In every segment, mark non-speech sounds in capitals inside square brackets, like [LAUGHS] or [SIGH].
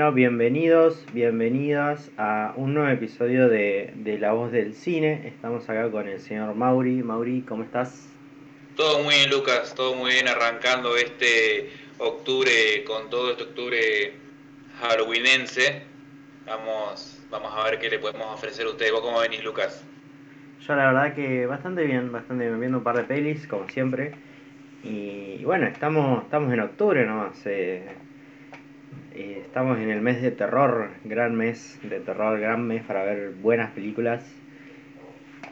Bueno, bienvenidos, bienvenidas a un nuevo episodio de, de La Voz del Cine. Estamos acá con el señor Mauri. Mauri, ¿cómo estás? Todo muy bien, Lucas, todo muy bien, arrancando este octubre con todo este octubre halloweenense. Vamos, vamos a ver qué le podemos ofrecer a ustedes. ¿Vos cómo venís, Lucas? Yo la verdad que bastante bien, bastante bien, viendo un par de pelis, como siempre. Y bueno, estamos, estamos en octubre nomás. Eh, eh, estamos en el mes de terror, gran mes de terror, gran mes para ver buenas películas.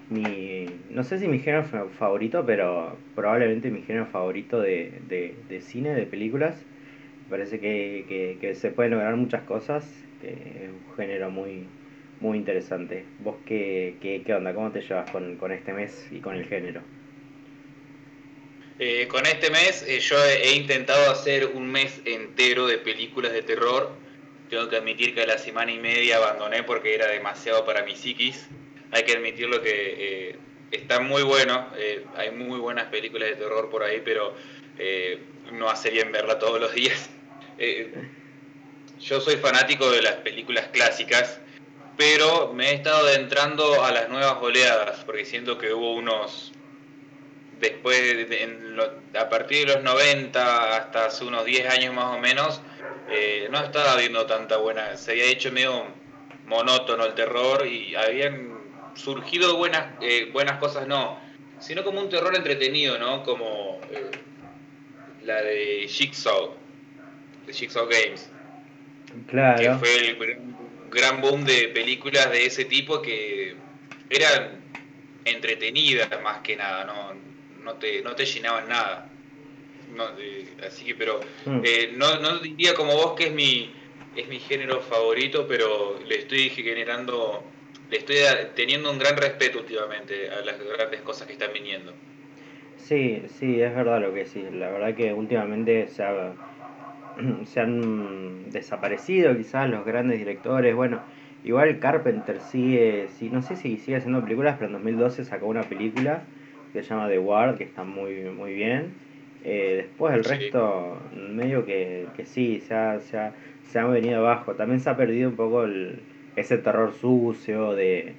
Mi, no sé si mi género favorito, pero probablemente mi género favorito de, de, cine, de películas. Parece que, que, se pueden lograr muchas cosas. es un género muy, muy interesante. ¿Vos qué, qué, qué onda? ¿Cómo te llevas con, con este mes y con el género? Eh, con este mes eh, yo he intentado hacer un mes entero de películas de terror. Tengo que admitir que a la semana y media abandoné porque era demasiado para mi psiquis. Hay que admitirlo que eh, está muy bueno. hay muy buenas películas de terror por ahí, pero no hace bien verla todos los días. [LAUGHS] yo soy fanático de las películas clásicas, pero me he estado adentrando a las nuevas oleadas porque siento que hubo unos después, a partir de los 90 hasta hace unos 10 años más o menos, eh, no estaba viendo tanta buena, se había hecho medio monótono el terror y habían surgido buenas, eh, buenas cosas, no, sino como un terror entretenido, ¿no? Como eh, la de Jigsaw, de Jigsaw Games. Claro. Que fue el gran boom de películas de ese tipo que eran entretenidas más que nada, ¿no? No te, no te llenaban nada. así que, pero mm. eh, no, no diría como vos que es mi, es mi género favorito, pero le estoy generando, le estoy teniendo un gran respeto últimamente a las grandes cosas que están viniendo. Sí, sí, es verdad lo que sí. La verdad que últimamente se, [CLEARS THROAT] se han desaparecido quizás los grandes directores. Bueno, igual Carpenter sigue, sí, no sé si sigue haciendo películas, pero en 2012 sacó una película que se llama The Ward, que está muy, muy bien. Eh, después el resto, medio que, que sí, se ha, se, ha, se ha venido abajo. También se ha perdido un poco el, ese terror sucio de,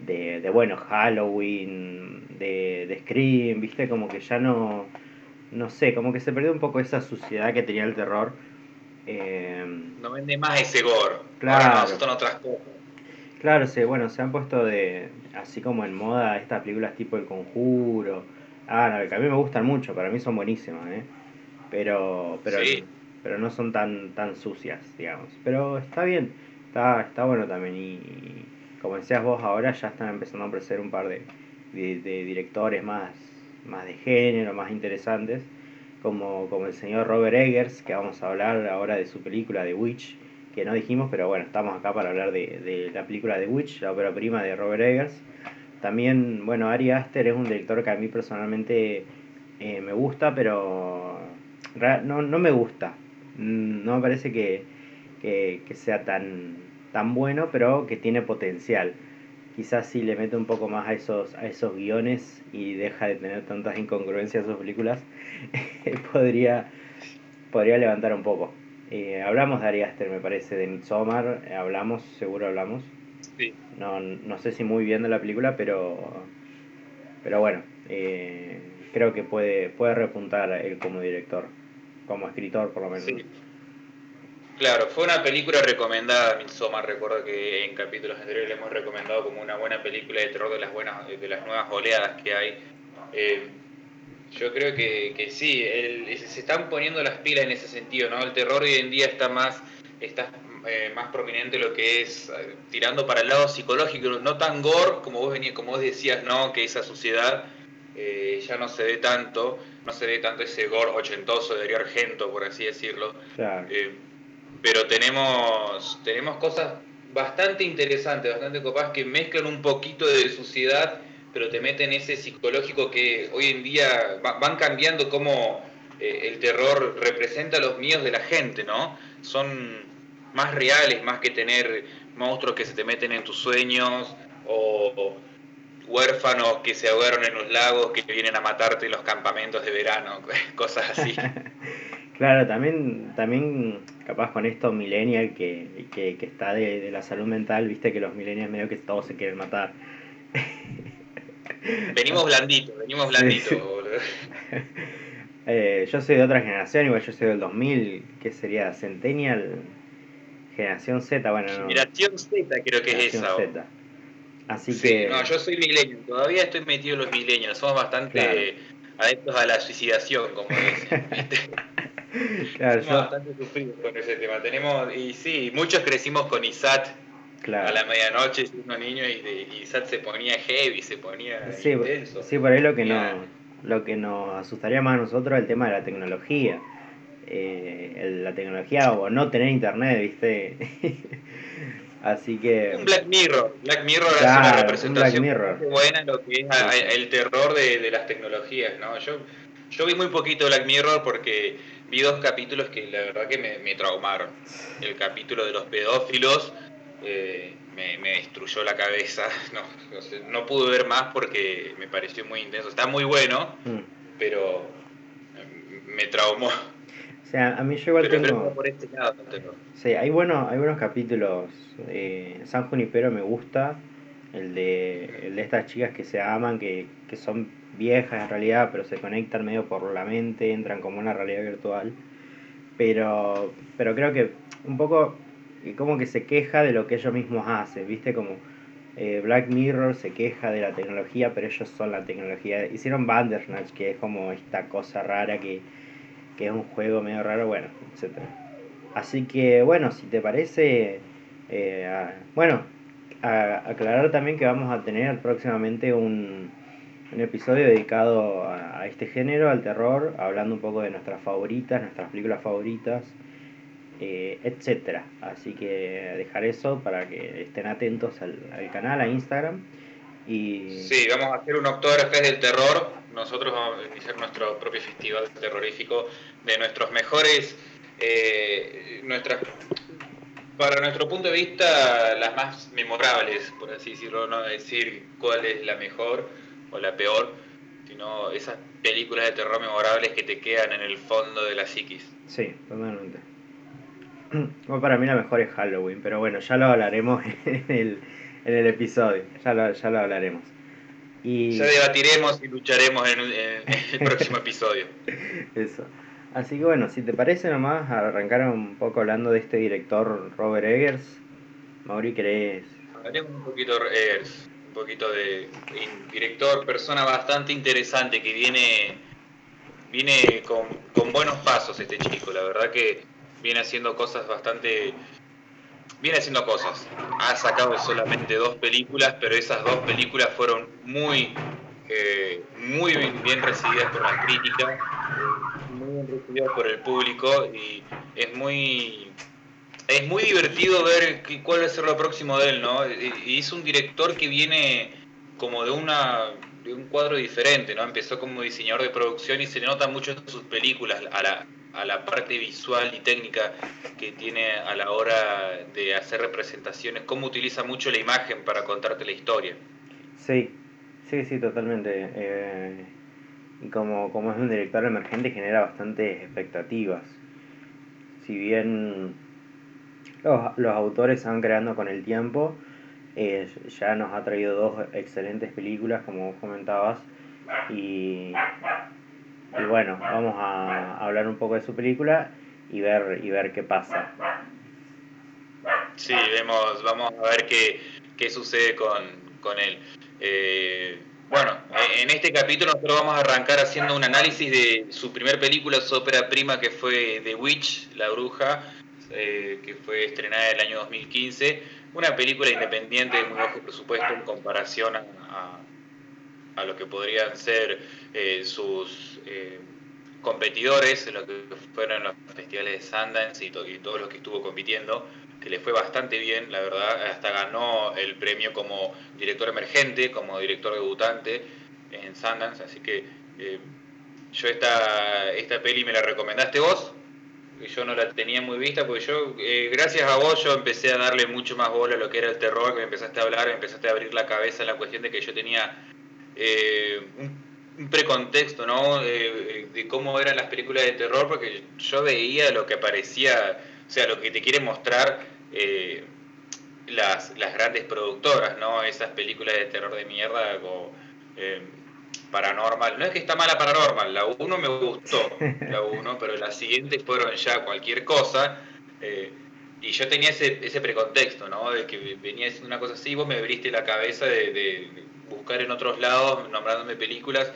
de, de bueno, Halloween, de, de Scream, viste, como que ya no, no sé, como que se perdió un poco esa suciedad que tenía el terror. Eh, no vende más ese gore. Claro. son otras cosas. Claro, sí, bueno, se han puesto de así como en moda estas películas tipo El Conjuro. Ah, que a mí me gustan mucho, para mí son buenísimas, ¿eh? Pero, pero, pero no son tan, tan sucias, digamos. Pero está bien, está, está bueno también. Y, como decías vos, ahora ya están empezando a aparecer un par de, de, directores más, más de género, más interesantes, como, como el señor Robert Eggers, que vamos a hablar ahora de su película The Witch que no dijimos, pero bueno, estamos acá para hablar de, la película The Witch, la ópera prima de Robert Eggers. También, bueno, Ari Aster es un director que a mí personalmente eh, me gusta, pero no, no me gusta. Mm, no me parece que, que, sea tan, tan bueno, pero que tiene potencial. Quizás si le mete un poco más a esos, a esos guiones y deja de tener tantas incongruencias en sus películas, [LAUGHS] podría, podría levantar un poco. Eh, hablamos de Ari Aster, me parece, de Midsommar, eh, hablamos, seguro hablamos. Sí. No, no sé si muy bien de la película, pero, pero bueno, eh, creo que puede, puede repuntar él como director, como escritor por lo menos. Sí. Claro, fue una película recomendada, Midsommar, recuerdo que en capítulos anteriores le hemos recomendado como una buena película de terror de las buenas, de las nuevas oleadas que hay. Yo creo que, que sí, se están poniendo las pilas en ese sentido, ¿no? El terror hoy en día está más, está eh, más prominente lo que es eh, tirando para el lado psicológico, no tan gore como vos venías, como vos decías, ¿no? Que esa sociedad eh, ya no se ve tanto, no se ve tanto ese gore ochentoso de Darío Argento, por así decirlo. pero tenemos, tenemos cosas bastante interesantes, bastante copadas que mezclan un poquito de suciedad pero te meten ese psicológico que hoy en día van cambiando cómo eh, el terror representa los miedos de la gente, ¿no? Son más reales, más que tener monstruos que se te meten en tus sueños o huérfanos que se ahogaron en los lagos que vienen a matarte en los campamentos de verano, [LAUGHS] cosas así. [LAUGHS] Claro, también, también capaz con esto millennial que, que, que está de, de, la salud mental, viste que los millennials medio que todos se quieren matar. [LAUGHS] [LAUGHS] Venimos blanditos, venimos blanditos, [LAUGHS] eh, yo soy de otra generación, igual yo soy del 2000, ¿qué sería? Centennial, generación Z, bueno, no. Generación Z creo que es esa. Z. Así que... No, yo soy millennial, todavía estoy metido en los millennials, somos bastante adeptos a la suicidación, como dicen. [LAUGHS] claro, somos bastante sufridos con ese tema. Tenemos, y sí, muchos crecimos con ISAT a la medianoche siendo niño y, ISAT se ponía heavy, se ponía sí, intenso. Sí, por ahí lo que, no, lo que nos asustaría más a nosotros es el tema de la tecnología. Eh, la tecnología o no tener internet, ¿viste? [LAUGHS] Así que. Un Black Mirror. Black Mirror es una representación muy buena en lo que es el terror de, las tecnologías, ¿no? Yo, yo vi muy poquito Black Mirror porque vi dos capítulos que la verdad que me, traumaron. El capítulo de los pedófilos eh, me, destruyó la cabeza. [LAUGHS] No, no, pude ver más porque me pareció muy intenso. Está muy bueno, mm. pero me traumó. O sea, a mí yo igual tengo... Este sí, hay buenos, hay buenos capítulos. Eh, San Junipero me gusta. El de, el de estas chicas que se aman, que, que son viejas en realidad, pero se conectan medio por la mente, entran como una realidad virtual. Pero, pero creo que un poco como que se queja de lo que ellos mismos hacen, ¿viste? Como eh, Black Mirror se queja de la tecnología, pero ellos son la tecnología. Hicieron Bandersnatch, que es como esta cosa rara que que es un juego medio raro, bueno, etc. Así que bueno, si te parece, eh, bueno, aclarar también que vamos a tener próximamente un, un episodio dedicado a, este género, al terror, hablando un poco de nuestras favoritas, nuestras películas favoritas, eh, etcétera. Así que dejar eso para que estén atentos al, al canal, a Instagram. Y... Sí, vamos a hacer un Oktoberfest del terror. Nosotros vamos a iniciar nuestro propio festival terrorífico de nuestros mejores, eh, nuestras, para nuestro punto de vista, las más memorables, por así decirlo, no decir cuál es la mejor o la peor, sino esas películas de terror memorables que te quedan en el fondo de la psiquis. Sí, totalmente. [CLEARS THROAT] Bueno, para mí la mejor es Halloween, pero bueno, ya lo hablaremos [LAUGHS] en el en el episodio, ya lo, ya lo hablaremos. Y... Ya debatiremos y lucharemos en, el próximo [LAUGHS] episodio. Eso. Así que bueno, si te parece nomás arrancar un poco hablando de este director Robert Eggers. Mauri, ¿querés? Hablaremos un poquito de Eggers, un poquito de director, persona bastante interesante que viene, viene con, con buenos pasos este chico. La verdad que viene haciendo cosas bastante viene haciendo cosas. Ha sacado solamente dos películas, pero esas dos películas fueron muy, eh, muy bien, recibidas por la crítica, muy bien recibidas por el público y es muy es muy divertido ver cuál va a ser lo próximo de él, ¿no? Y es un director que viene como de una de un cuadro diferente, ¿no? Empezó como diseñador de producción y se le nota mucho en sus películas a la, a la parte visual y técnica que tiene a la hora de hacer representaciones, cómo utiliza mucho la imagen para contarte la historia. Sí, sí, sí, totalmente. Eh, y como, como es un director emergente genera bastantes expectativas. Si bien los, los autores se van creando con el tiempo, eh, ya nos ha traído dos excelentes películas, como comentabas, y y bueno, vamos a hablar un poco de su película y ver, y ver qué pasa. Sí, vemos, vamos a ver qué, qué sucede con, con él. Eh, bueno, en este capítulo nosotros vamos a arrancar haciendo un análisis de su primer película, su ópera prima, que fue The Witch, La Bruja, eh, que fue estrenada en el año 2015. Una película independiente de muy bajo presupuesto en comparación a a lo que podrían ser eh, sus eh, competidores en lo que fueron los festivales de Sundance y, y todo lo que estuvo compitiendo, que le fue bastante bien, la verdad, hasta ganó el premio como director emergente, como director debutante en Sundance, así que eh, yo esta, esta peli me la recomendaste vos, y yo no la tenía muy vista, porque yo, gracias a vos, yo empecé a darle mucho más bola a lo que era el terror, que me empezaste a hablar, me empezaste a abrir la cabeza en la cuestión de que yo tenía eh, un precontexto, ¿no? de cómo eran las películas de terror, porque yo veía lo que parecía, o sea, lo que te quiere mostrar eh, las, las, grandes productoras, ¿no? Esas películas de terror de mierda como eh, Paranormal. No es que está mala Paranormal, la 1 me gustó, [LAUGHS] la 1, pero las siguientes fueron ya cualquier cosa. Eh, y yo tenía ese, ese precontexto, ¿no? De que venía haciendo una cosa así, vos me abriste la cabeza de, buscar en otros lados, nombrándome películas,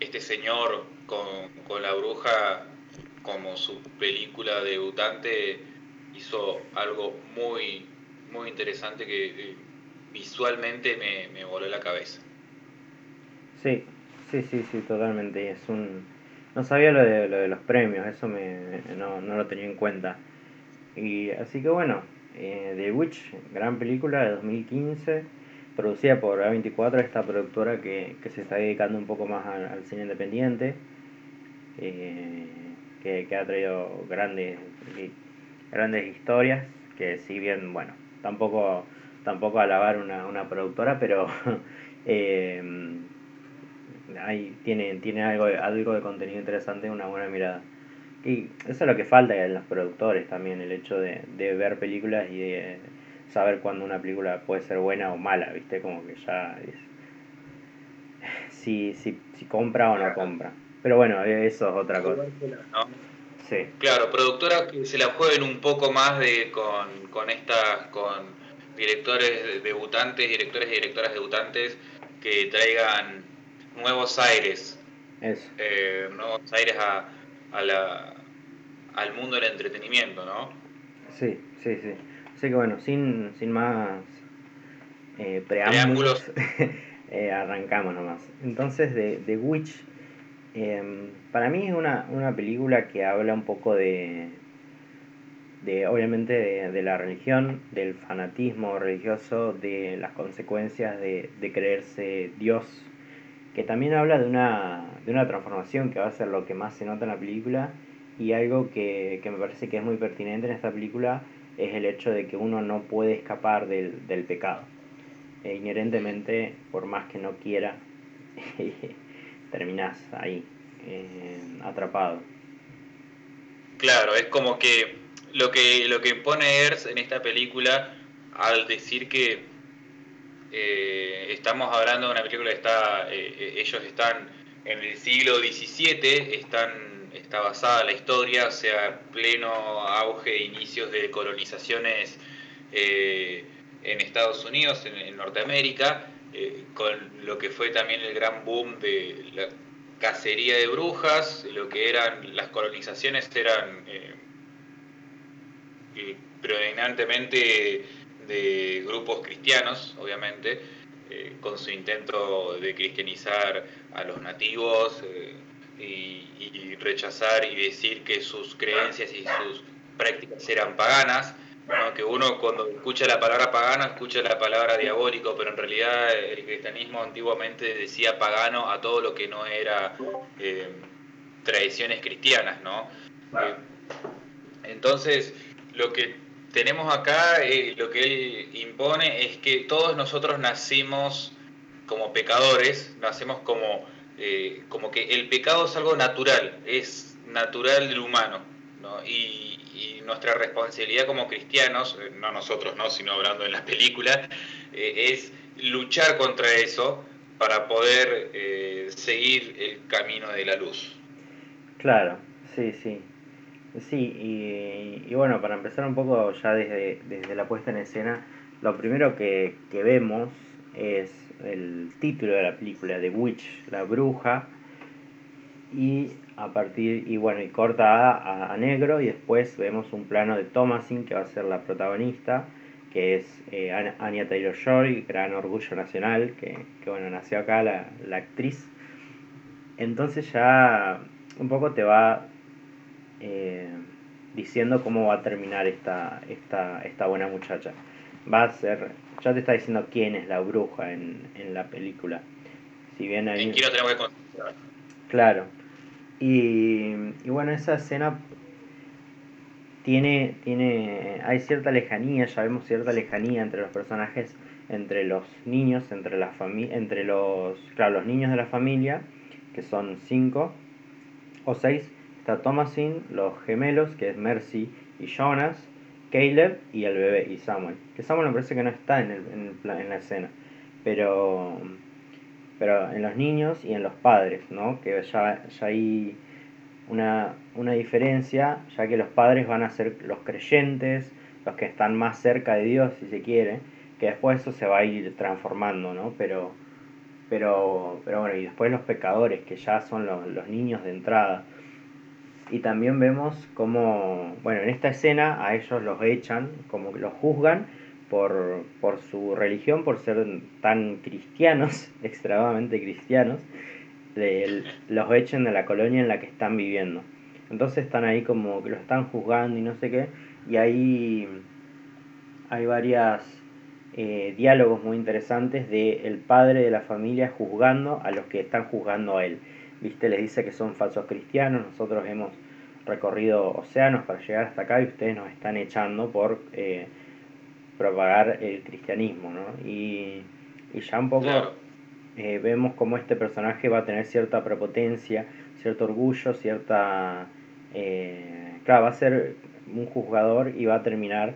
este señor con, con la bruja como su película debutante hizo algo muy, muy interesante que visualmente me, me voló la cabeza. Sí, sí, sí, sí, totalmente. Es un... No sabía lo de, lo de los premios, eso me, no, no lo tenía en cuenta. Y así que bueno, eh, The Witch, gran película de 2015, producida por A24, esta productora que, se está dedicando un poco más al, cine independiente, eh, que, ha traído grandes, grandes historias, que si bien, bueno, tampoco, tampoco alabar una, una productora, pero [LAUGHS] eh, ahí tiene, tiene algo, algo de contenido interesante, una buena mirada. Y eso es lo que falta en los productores también, el hecho de, ver películas y de saber cuándo una película puede ser buena o mala, ¿viste? Como que ya es... Si, si, si compra o no compra. Pero bueno, eso es otra cosa. Sí. Claro, productoras que se la jueguen un poco más de con, con estas, con directores debutantes, directores y directoras debutantes que traigan nuevos aires. Eh, nuevos aires a, a la, al mundo del entretenimiento, ¿no? Sí, sí, sí. Así que bueno, sin, sin más eh, preámbulos, [LAUGHS] eh, arrancamos nomás. Entonces, de, The Witch, em, para mí es una, una película que habla un poco de, de obviamente de, la religión, del fanatismo religioso, de las consecuencias de, de creerse Dios, que también habla de una, de una transformación que va a ser lo que más se nota en la película y algo que, me parece que es muy pertinente en esta película es el hecho de que uno no puede escapar del, del pecado. E inherentemente, por más que no quiera, [LAUGHS] terminás ahí, eh, atrapado. Claro, es como que lo que lo que impone Ers en esta película al decir que eh, estamos hablando de una película que está eh, ellos están en el siglo XVII, están está basada la historia, o sea, pleno auge e inicios de colonizaciones eh, en Estados Unidos, en, Norteamérica, eh, con lo que fue también el gran boom de la cacería de brujas, lo que eran las colonizaciones eran eh, predominantemente de grupos cristianos, obviamente, con su intento de cristianizar a los nativos y, rechazar y decir que sus creencias y sus prácticas eran paganas, que uno cuando escucha la palabra pagano escucha la palabra diabólico, pero en realidad el cristianismo antiguamente decía pagano a todo lo que no era eh, tradiciones cristianas, ¿no? Eh, entonces, lo que tenemos acá, eh, lo que él impone es que todos nosotros nacimos como pecadores, nacemos como eh, como que el pecado es algo natural, es natural del humano, ¿no? y, nuestra responsabilidad como cristianos, eh, no nosotros, ¿no? sino hablando en las películas, eh, es luchar contra eso para poder seguir el camino de la luz. Claro, sí, sí. Sí, y, y, bueno, para empezar un poco ya desde, desde la puesta en escena, lo primero que, que vemos es el título de la película, The Witch, la bruja, y a partir, y bueno, y corta a, a, negro, y después vemos un plano de Thomasin, que va a ser la protagonista, que es eh, Anya Taylor Joy, gran orgullo nacional, que, bueno, nació acá la, la, actriz. Entonces ya un poco te va eh, diciendo cómo va a terminar esta, esta, esta buena muchacha. Va a ser ya te está diciendo quién es la bruja en, en la película. Si bien ahí... ¿En quién tenemos que Claro. Y, y, bueno, esa escena tiene, tiene, hay cierta lejanía, ya vemos cierta lejanía entre los personajes entre los niños, entre, la entre los, claro, los niños de la familia, que son cinco o seis, está Thomasin, los gemelos, que es Mercy y Jonas, Caleb y el bebé, y Samuel. Que Samuel me parece que no está en, el, en, en la escena, pero, pero en los niños y en los padres, ¿no? Que ya, ya hay una, una diferencia, ya que los padres van a ser los creyentes, los que están más cerca de Dios, si se quiere, que después eso se va a ir transformando, ¿no? Pero, pero, pero bueno, y después los pecadores, que ya son los niños de entrada. Y también vemos como, bueno, en esta escena a ellos los echan, como que los juzgan por, por su religión, por ser tan cristianos, [LAUGHS] extremadamente cristianos, los echen de la colonia en la que están viviendo. Entonces están ahí como que lo están juzgando y no sé qué, y ahí hay varias eh, diálogos muy interesantes de el padre de la familia juzgando a los que están juzgando a él. ¿Viste? Les dice que son falsos cristianos, nosotros hemos recorrido océanos para llegar hasta acá y ustedes nos están echando por eh, propagar el cristianismo, ¿no? Y, y ya un poco eh, vemos cómo este personaje va a tener cierta prepotencia, cierto orgullo, cierta... Eh, claro, va a ser un juzgador y va a terminar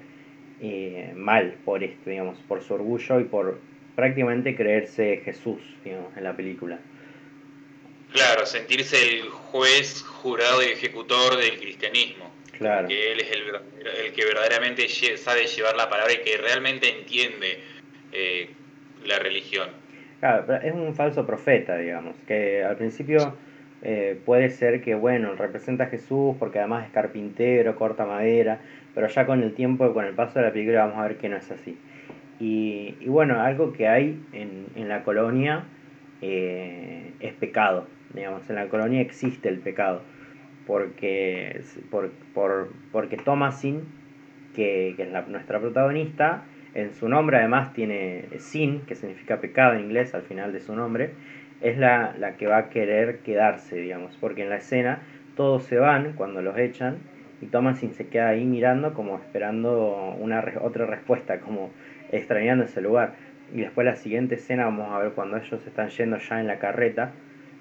eh, mal por esto, digamos, por su orgullo y por prácticamente creerse Jesús, digamos, en la película. Claro, sentirse el juez, jurado y ejecutor del cristianismo. Claro. Que él es el, el que verdaderamente sabe llevar la palabra y que realmente entiende la religión. Claro, es un falso profeta, digamos, que al principio eh, puede ser que, bueno, representa a Jesús porque además es carpintero, corta madera, pero ya con el tiempo, con el paso de la película vamos a ver que no es así. Y, bueno, algo que hay en, en la colonia eh, es pecado, digamos, en la colonia existe el pecado, porque, por, por, porque Thomasin, que, que es la, nuestra protagonista, en su nombre además tiene sin, que significa pecado en inglés al final de su nombre, es la, la que va a querer quedarse, digamos, porque en la escena todos se van cuando los echan y Thomasin se queda ahí mirando como esperando una otra respuesta, como extrañando ese lugar. Y después la siguiente escena vamos a ver cuando ellos están yendo ya en la carreta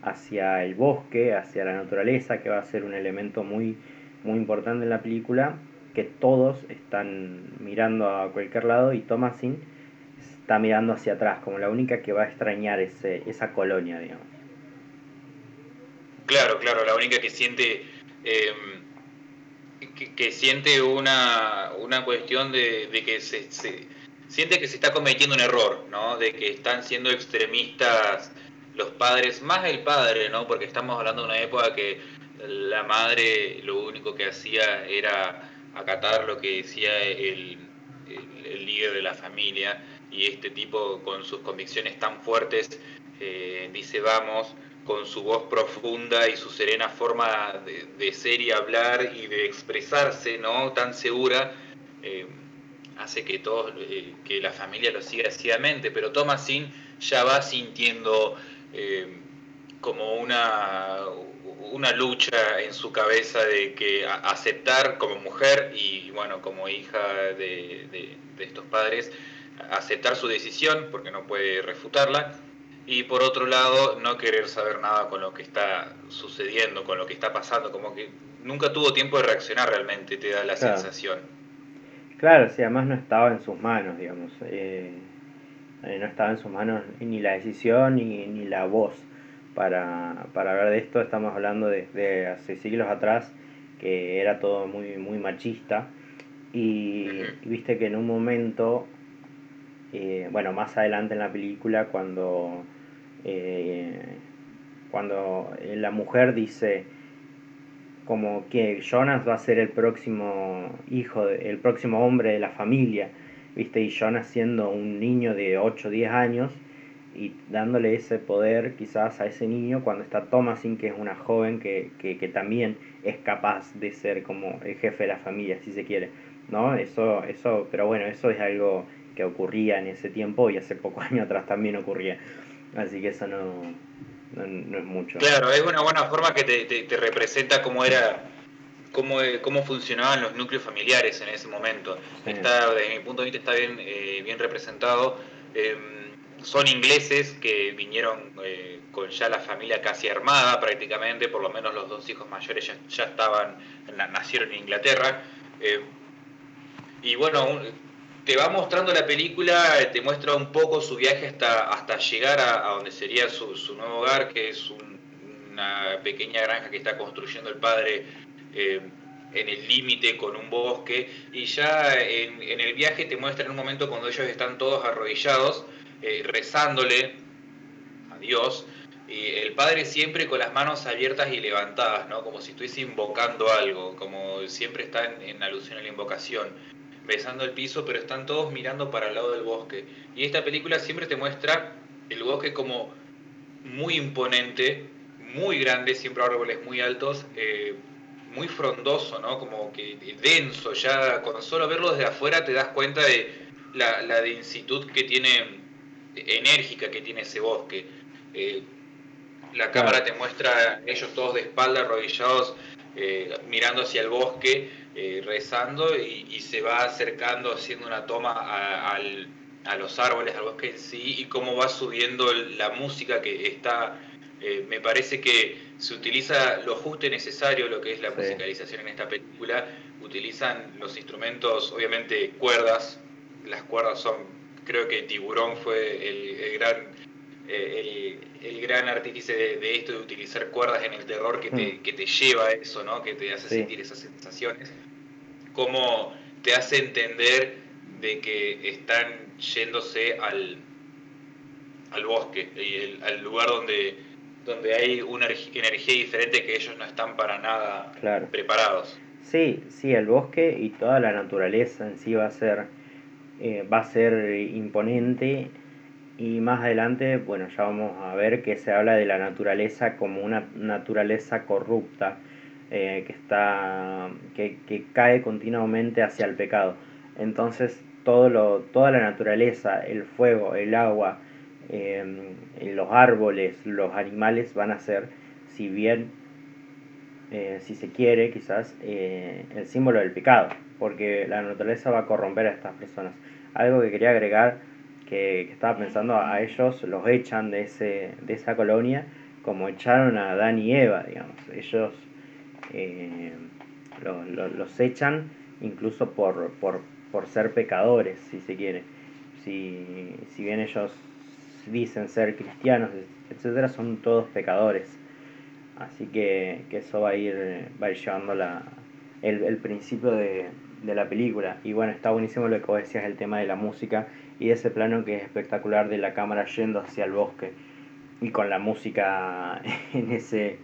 hacia el bosque, hacia la naturaleza, que va a ser un elemento muy, muy importante en la película, que todos están mirando a cualquier lado y Thomasin está mirando hacia atrás, como la única que va a extrañar ese, esa colonia, digamos. Claro, claro, la única que siente em, que, siente una, una cuestión de, que se, siente que se está cometiendo un error, ¿no? De que están siendo extremistas los padres, más el padre, ¿no? Porque estamos hablando de una época que la madre lo único que hacía era acatar lo que decía el, líder de la familia y este tipo con sus convicciones tan fuertes eh, dice vamos con su voz profunda y su serena forma de, ser y hablar y de expresarse no tan segura eh, hace que todos eh, que la familia lo siga ciegamente pero Thomasin ya va sintiendo como una una lucha en su cabeza de que aceptar como mujer y bueno, como hija de, estos padres, aceptar su decisión porque no puede refutarla y por otro lado no querer saber nada con lo que está sucediendo, con lo que está pasando, como que nunca tuvo tiempo de reaccionar realmente, te da la sensación. Claro, si además no estaba en sus manos, digamos. Eh, eh, no estaba en sus manos ni la decisión ni, ni la voz para, para hablar de esto. Estamos hablando de, hace siglos atrás, que era todo muy, muy machista. Y, viste que en un momento, eh, bueno, más adelante en la película, cuando, eh, cuando la mujer dice como que Jonas va a ser el próximo hijo, el próximo hombre de la familia, viste, y Jonas siendo un niño de 8 o 10 años, y dándole ese poder quizás a ese niño cuando está Thomasin, que es una joven que, que, también es capaz de ser como el jefe de la familia, si se quiere, ¿no? Eso, eso, pero bueno, eso es algo que ocurría en ese tiempo y hace pocos [LAUGHS] años atrás también ocurría, así que eso no, no, es mucho. Claro, es una buena forma que te, te, representa cómo era cómo, cómo funcionaban los núcleos familiares en ese momento. Está, desde mi punto de vista está bien, eh, bien representado Em, son ingleses que vinieron eh, con ya la familia casi armada prácticamente, por lo menos los dos hijos mayores ya, estaban, nacieron en Inglaterra. Em, y bueno, te va mostrando la película, te muestra un poco su viaje hasta, hasta llegar a, donde sería su, nuevo hogar, que es una pequeña granja que está construyendo el padre em, en el límite con un bosque. Y ya en, en el viaje te muestra en un momento cuando ellos están todos arrodillados eh, rezándole a Dios, y el Padre siempre con las manos abiertas y levantadas, ¿no? como si estuviese invocando algo, como siempre está en, alusión a la invocación, besando el piso, pero están todos mirando para el lado del bosque. Y esta película siempre te muestra el bosque como muy imponente, muy grande, siempre árboles muy altos, eh, muy frondoso, ¿no? Como que denso, ya con solo verlo desde afuera te das cuenta de la, la densitud que tiene enérgica que tiene ese bosque. Eh, la cámara te muestra ellos todos de espalda, arrodillados, eh, mirando hacia el bosque, eh, rezando y, se va acercando, haciendo una toma a, los árboles, al bosque en sí, y cómo va subiendo la música que está. Me parece que se utiliza lo justo y necesario, lo que es la musicalización en esta película. Utilizan los instrumentos, obviamente cuerdas, las cuerdas son creo que Tiburón fue el, gran eh, el, gran artífice de, esto de utilizar cuerdas en el terror que te, mm. que te lleva a eso, ¿no? que te hace sentir esas sensaciones. Cómo te hace entender de que están yéndose al, al bosque, y al lugar donde, donde hay una energía diferente que ellos no están para nada preparados. Sí, sí, el bosque y toda la naturaleza en sí va a ser eh, va a ser imponente y más adelante, bueno, ya vamos a ver que se habla de la naturaleza como una naturaleza corrupta, eh, que, está, que, cae continuamente hacia el pecado. Entonces, todo lo, toda la naturaleza, el fuego, el agua, em, los árboles, los animales van a ser, si bien, eh, si se quiere, quizás, el símbolo del pecado, porque la naturaleza va a corromper a estas personas. Algo que quería agregar, que, estaba pensando, a ellos los echan de, ese, de esa colonia como echaron a Dan y Eva, digamos. Ellos eh, los echan incluso por, por, por, ser pecadores, si se quiere. Si, si bien ellos dicen ser cristianos, etcétera, son todos pecadores. Así que, que eso va a ir, va a ir llevando la, el, el principio de, de la película. Y bueno, está buenísimo lo que vos decías, el tema de la música y ese plano que es espectacular de la cámara yendo hacia el bosque y con la música [LAUGHS] en ese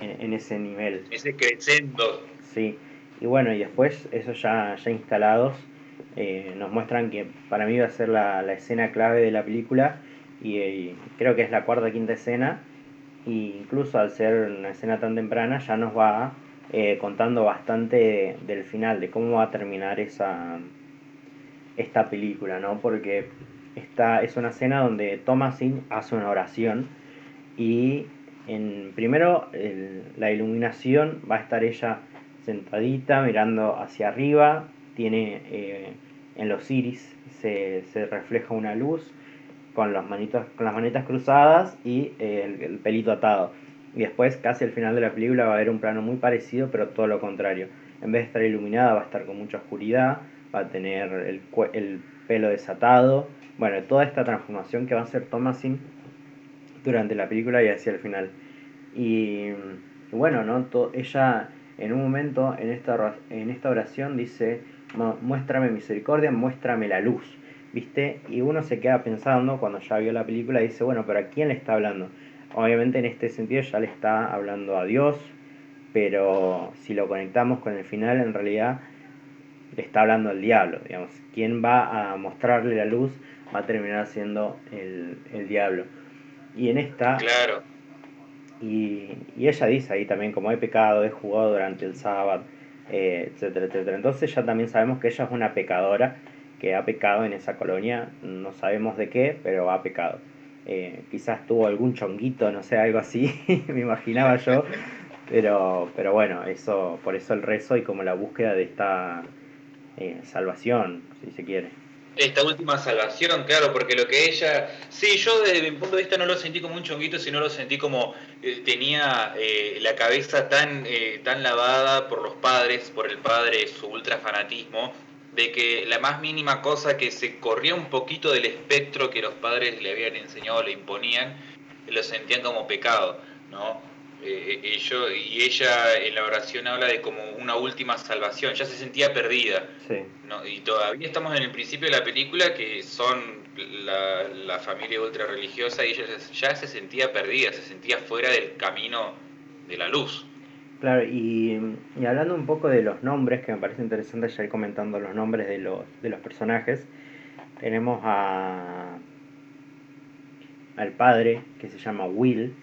en, ese nivel. Ese crescendo. Sí, y bueno, y después, eso ya, ya instalados, eh, nos muestran que para mí va a ser la, la escena clave de la película y, creo que es la cuarta quinta escena. E incluso al ser una escena tan temprana ya nos va eh, contando bastante del final, de cómo va a terminar esa, esta película, ¿no? Porque esta es una escena donde Thomasin hace una oración y en, primero la iluminación va a estar ella sentadita mirando hacia arriba, tiene eh, en los iris se, refleja una luz con, los manitos, con las manitas cruzadas y eh, el pelito atado y después, casi al final de la película, va a haber un plano muy parecido, pero todo lo contrario. En vez de estar iluminada, va a estar con mucha oscuridad, va a tener el, el pelo desatado. Bueno, toda esta transformación que va a hacer Thomasin durante la película y hacia el final. Y bueno, ¿no? ella en un momento en esta, en esta oración dice, muéstrame misericordia, muéstrame la luz, ¿viste? Y uno se queda pensando cuando ya vio la película y dice, bueno, pero ¿a quién le está hablando? Obviamente en este sentido ya le está hablando a Dios, pero si lo conectamos con el final, en realidad le está hablando al diablo, digamos. Quien va a mostrarle la luz va a terminar siendo el, diablo. Y en esta... Claro. Y, ella dice ahí también, como he pecado, he jugado durante el sábado, eh, etcétera, etcétera. Entonces ya también sabemos que ella es una pecadora, que ha pecado en esa colonia, no sabemos de qué, pero ha pecado. Eh, quizás tuvo algún chonguito, no sé, algo así, [LAUGHS] me imaginaba yo. Pero, pero bueno, eso, por eso el rezo y como la búsqueda de esta eh, salvación, si se quiere. Esta última salvación, claro, porque lo que ella, sí, yo desde mi punto de vista no lo sentí como un chonguito, sino lo sentí como eh, tenía eh, la cabeza tan, eh, tan lavada por los padres, por el padre, su ultra fanatismo, de que la más mínima cosa que se corría un poquito del espectro que los padres le habían enseñado, le imponían, lo sentían como pecado, ¿no? Eh, eh y ella en la oración habla de como una última salvación, ya se sentía perdida. Y todavía estamos en el principio de la película que son la, familia ultra religiosa y ella ya se sentía perdida, se sentía fuera del camino de la luz. Claro, y, hablando un poco de los nombres, que me parece interesante ya ir comentando los nombres de los, de los personajes, tenemos a al padre que se llama Will,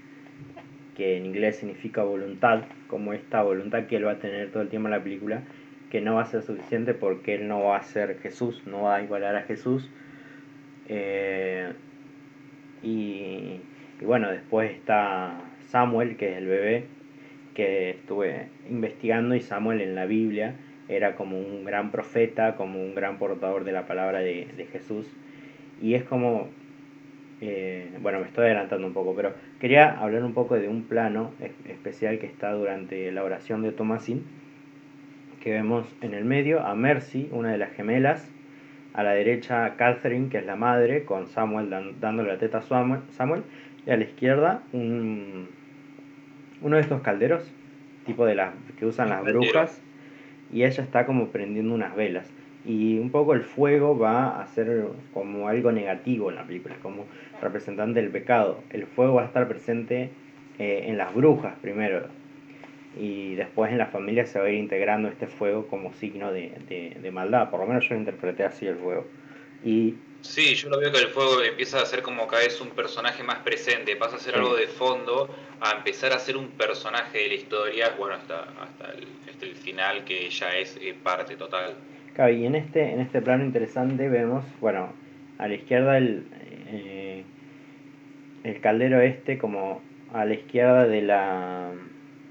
que en inglés significa voluntad, como esta voluntad que él va a tener todo el tiempo en la película, que no va a ser suficiente porque él no va a ser Jesús, no va a igualar a Jesús. Eh, y, bueno, después está Samuel, que es el bebé, que estuve investigando y Samuel en la Biblia era como un gran profeta, como un gran portador de la palabra de, de Jesús. Y es como eh, bueno, me estoy adelantando un poco, pero quería hablar un poco de un plano especial que está durante la oración de Thomasin, que vemos en el medio a Mercy, una de las gemelas, a la derecha Catherine, que es la madre, con Samuel dándole la teta a Samuel, y a la izquierda un, uno de estos calderos, tipo de las que usan las brujas, y ella está como prendiendo unas velas y un poco el fuego va a ser como algo negativo en la película, como representante del pecado. El fuego va a estar presente eh, en las brujas primero y después en la familia se va a ir integrando este fuego como signo de, de, maldad, por lo menos yo lo interpreté así el fuego. Y Sí, yo lo veo que el fuego empieza a ser como cada vez un personaje más presente, pasa a ser algo de fondo, a empezar a ser un personaje de la historia, bueno, hasta, hasta, el, el final que ya es eh, parte total y en este, en este plano interesante vemos, bueno, a la izquierda el, eh, el caldero este como a la izquierda de la,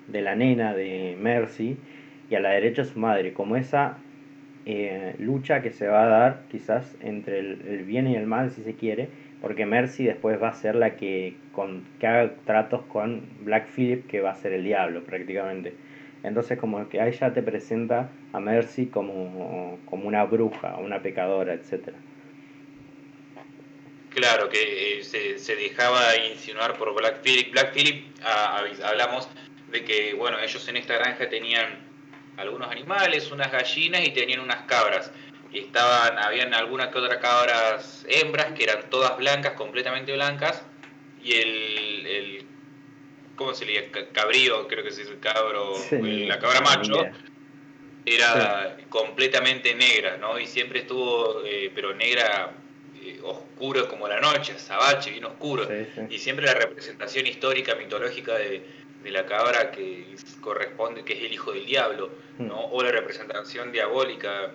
de la nena de Mercy y a la derecha su madre, como esa eh, lucha que se va a dar quizás entre el, bien y el mal si se quiere, porque Mercy después va a ser la que, con, que haga tratos con Black Phillip, que va a ser el diablo prácticamente. Entonces como que ahí ya te presenta a Mercy como, como una bruja, una pecadora, etc. Claro, que eh, se, dejaba insinuar por Black Phillip. Black Phillip, ah, hablamos de que, bueno, ellos en esta granja tenían algunos animales, unas gallinas y tenían unas cabras. Y estaban, habían algunas que otras cabras hembras que eran todas blancas, completamente blancas, y el, el ¿cómo se leía? Cabrío, creo que es el cabro, la cabra macho, era completamente negra, ¿no? Y siempre estuvo, eh, pero negra eh, oscuro como la noche, azabache, bien oscuro. y siempre la representación histórica, mitológica de, la cabra que corresponde, que es el hijo del diablo, hmm. ¿no? O la representación diabólica,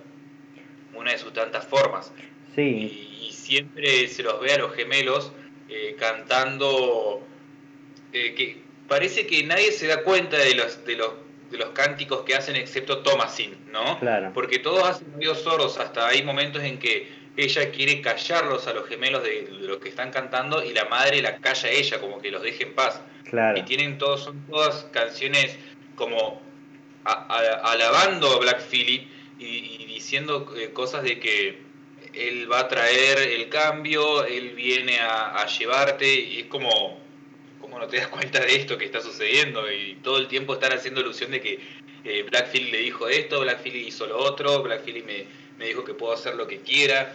una de sus tantas formas. Sí. Y, siempre se los ve a los gemelos eh, cantando que parece que nadie se da cuenta de los, de los, de los cánticos que hacen excepto Thomasin, ¿no? Claro. Porque todos hacen medio sordos, hasta hay momentos en que ella quiere callarlos a los gemelos de, los que están cantando y la madre la calla a ella, como que los deje en paz. Claro. Y tienen todos, son todas canciones como alabando a Black Phillip y, diciendo eh, cosas de que él va a traer el cambio, él viene a, a llevarte, y es como cómo no te das cuenta de esto que está sucediendo y todo el tiempo estar haciendo ilusión de que eh, Blackfield le dijo esto, Blackfield hizo lo otro, Blackfield me, me dijo que puedo hacer lo que quiera.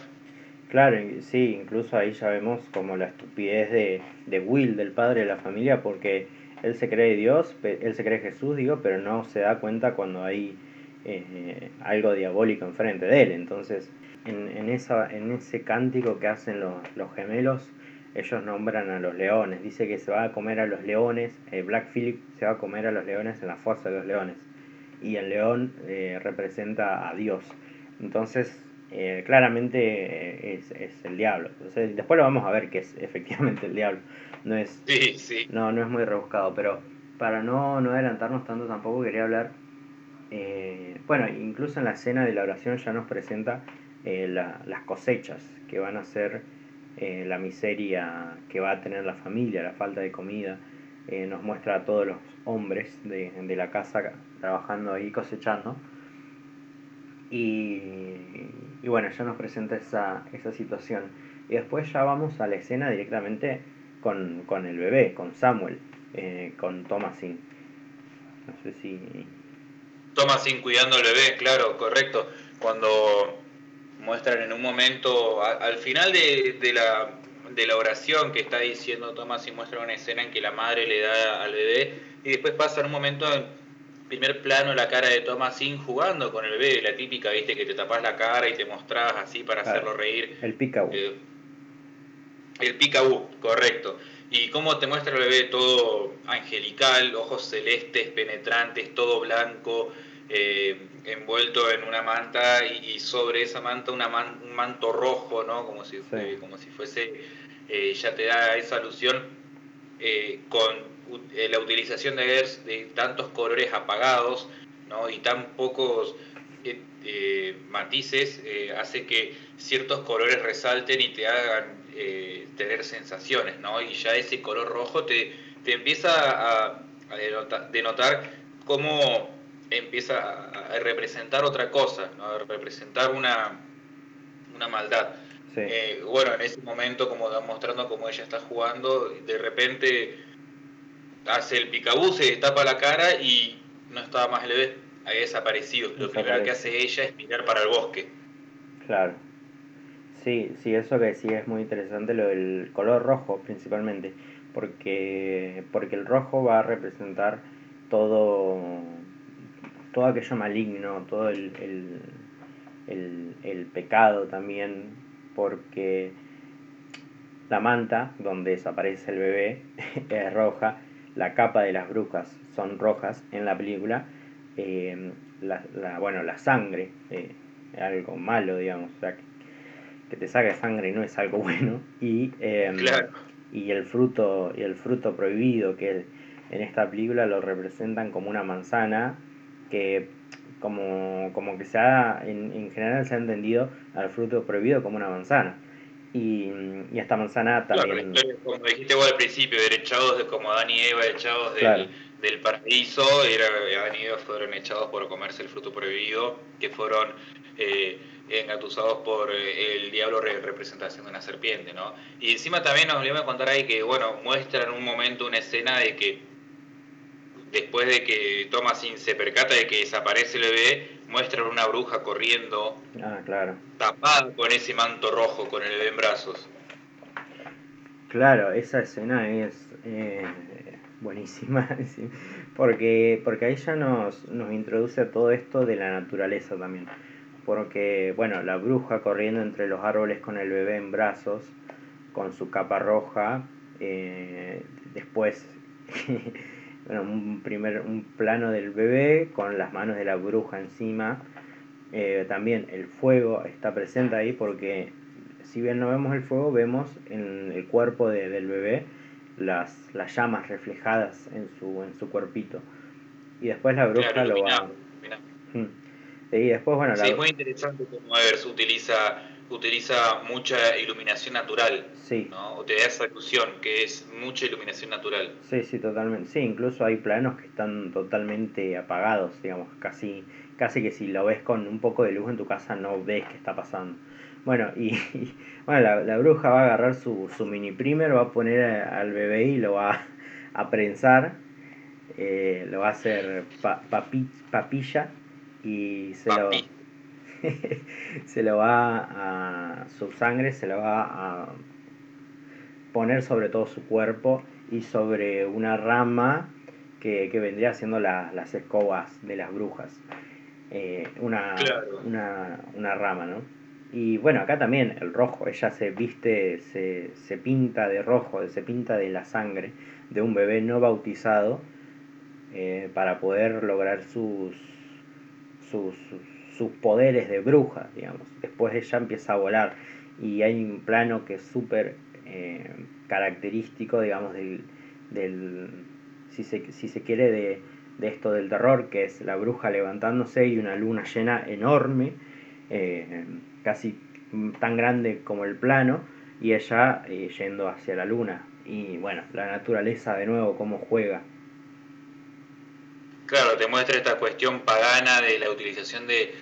Claro, sí, incluso ahí ya vemos como la estupidez de, de Will, del padre de la familia, porque él se cree Dios, él se cree Jesús, digo, pero no se da cuenta cuando hay eh, algo diabólico enfrente de él. Entonces, en, en, esa, en ese cántico que hacen los, los gemelos, ellos nombran a los leones. Dice que se va a comer a los leones, eh, Black Phillip se va a comer a los leones en la fosa de los leones. Y el león eh, representa a Dios. Entonces, eh, claramente es, el diablo. Entonces, después lo vamos a ver que es efectivamente el diablo. No es, No, no es muy rebuscado, pero para no, no adelantarnos tanto tampoco quería hablar. bueno, incluso en la escena de la oración ya nos presenta las cosechas, que van a ser eh, la miseria que va a tener la familia, la falta de comida. Eh, nos muestra a todos los hombres de, la casa trabajando ahí cosechando. Y, y, bueno, ya nos presenta esa, esa situación. Y después ya vamos a la escena directamente con, con el bebé, con Samuel, con Thomasin. No sé si Thomasin cuidando al bebé, claro, correcto. Cuando muestran en un momento, al final de, la, de la oración que está diciendo Thomasin, muestra una escena en que la madre le da al bebé y después pasa en un momento en primer plano la cara de Thomasin jugando con el bebé, la típica, viste, que te tapas la cara y te mostrás así para hacerlo reír. El picabú. Eh, el picabú, correcto y cómo te muestra el bebé todo angelical, ojos celestes, penetrantes, todo blanco, eh, envuelto en una manta y, sobre esa manta una un manto rojo, ¿no? Como si, como si fuese, eh, ya te da esa alusión eh, con la utilización de, de tantos colores apagados, ¿no? Y tan pocos matices hace que ciertos colores resalten y te hagan eh, tener sensaciones, ¿no? Y ya ese color rojo te, te empieza a, denotar, cómo empieza a, representar otra cosa, ¿no? A representar una, una maldad. Eh, bueno, en ese momento, como mostrando cómo ella está jugando, de repente hace el picabú, se destapa la cara y no estaba más el bebé, había desaparecido. Lo primero que hace ella es mirar para el bosque. Claro. Sí, sí, eso que sí es muy interesante, lo del color rojo principalmente, porque, porque el rojo va a representar todo, todo aquello maligno, todo el, el, pecado también, porque la manta donde desaparece el bebé [LAUGHS] es roja, la capa de las brujas son rojas en la película, eh, la, la, bueno, la sangre, eh, algo malo, digamos, o sea, que te saque sangre no es algo [LAUGHS] bueno y em, y el fruto y el fruto prohibido que en esta película lo representan como una manzana que como, como que se ha en, en, general se ha entendido al fruto prohibido como una manzana y, y esta manzana también como dijiste vos al principio derechados de como Adán y Eva echados del, del paraíso era Adán y Eva fueron echados por comerse el fruto prohibido que fueron eh, engatusados por eh, el diablo representación de una serpiente, ¿no? Y encima también nos voy a contar ahí que, bueno, muestra en un momento una escena de que después de que Thomasin se percata de que desaparece el bebé, muestran una bruja corriendo, ah, claro. tapada con ese manto rojo, con el bebé en brazos. Claro, esa escena es eh, buenísima, [LAUGHS] porque, porque ahí ya nos, nos introduce todo esto de la naturaleza también porque, bueno, la bruja corriendo entre los árboles con el bebé en brazos, con su capa roja, eh, después, [LAUGHS] bueno, un, primer, un plano del bebé con las manos de la bruja encima, eh, también el fuego está presente ahí porque si bien no vemos el fuego, vemos en el cuerpo del bebé las, las llamas reflejadas en su, en su cuerpito. Y después la bruja lo va... Y después, bueno, sí, es muy interesante cómo Evers utiliza, utiliza mucha iluminación natural. Sí. ¿no? O te da esa ilusión que es mucha iluminación natural. Sí, sí, totalmente. Sí, incluso hay planos que están totalmente apagados, digamos, casi, casi que si lo ves con un poco de luz en tu casa no ves qué está pasando. Bueno, y, bueno, la, bruja va a agarrar su, su mini primer, va a poner al bebé y lo va a prensar, eh, lo va a hacer papilla y se lo, [LAUGHS] se lo va a su sangre se lo va a poner sobre todo su cuerpo y sobre una rama que, vendría siendo las escobas de las brujas. Eh, una, una, una, rama no y bueno acá también el rojo ella se viste se, se pinta de rojo se pinta de la sangre de un bebé no bautizado eh, para poder lograr sus sus, sus poderes de bruja, digamos. Después ella empieza a volar y hay un plano que es súper eh, característico, digamos, del, si, se, quiere, de, de, esto del terror, que es la bruja levantándose y una luna llena enorme eh, casi tan grande como el plano, y ella eh, yendo hacia la luna. Y bueno, la naturaleza de nuevo, cómo juega. Claro, te muestra esta cuestión pagana de la utilización de,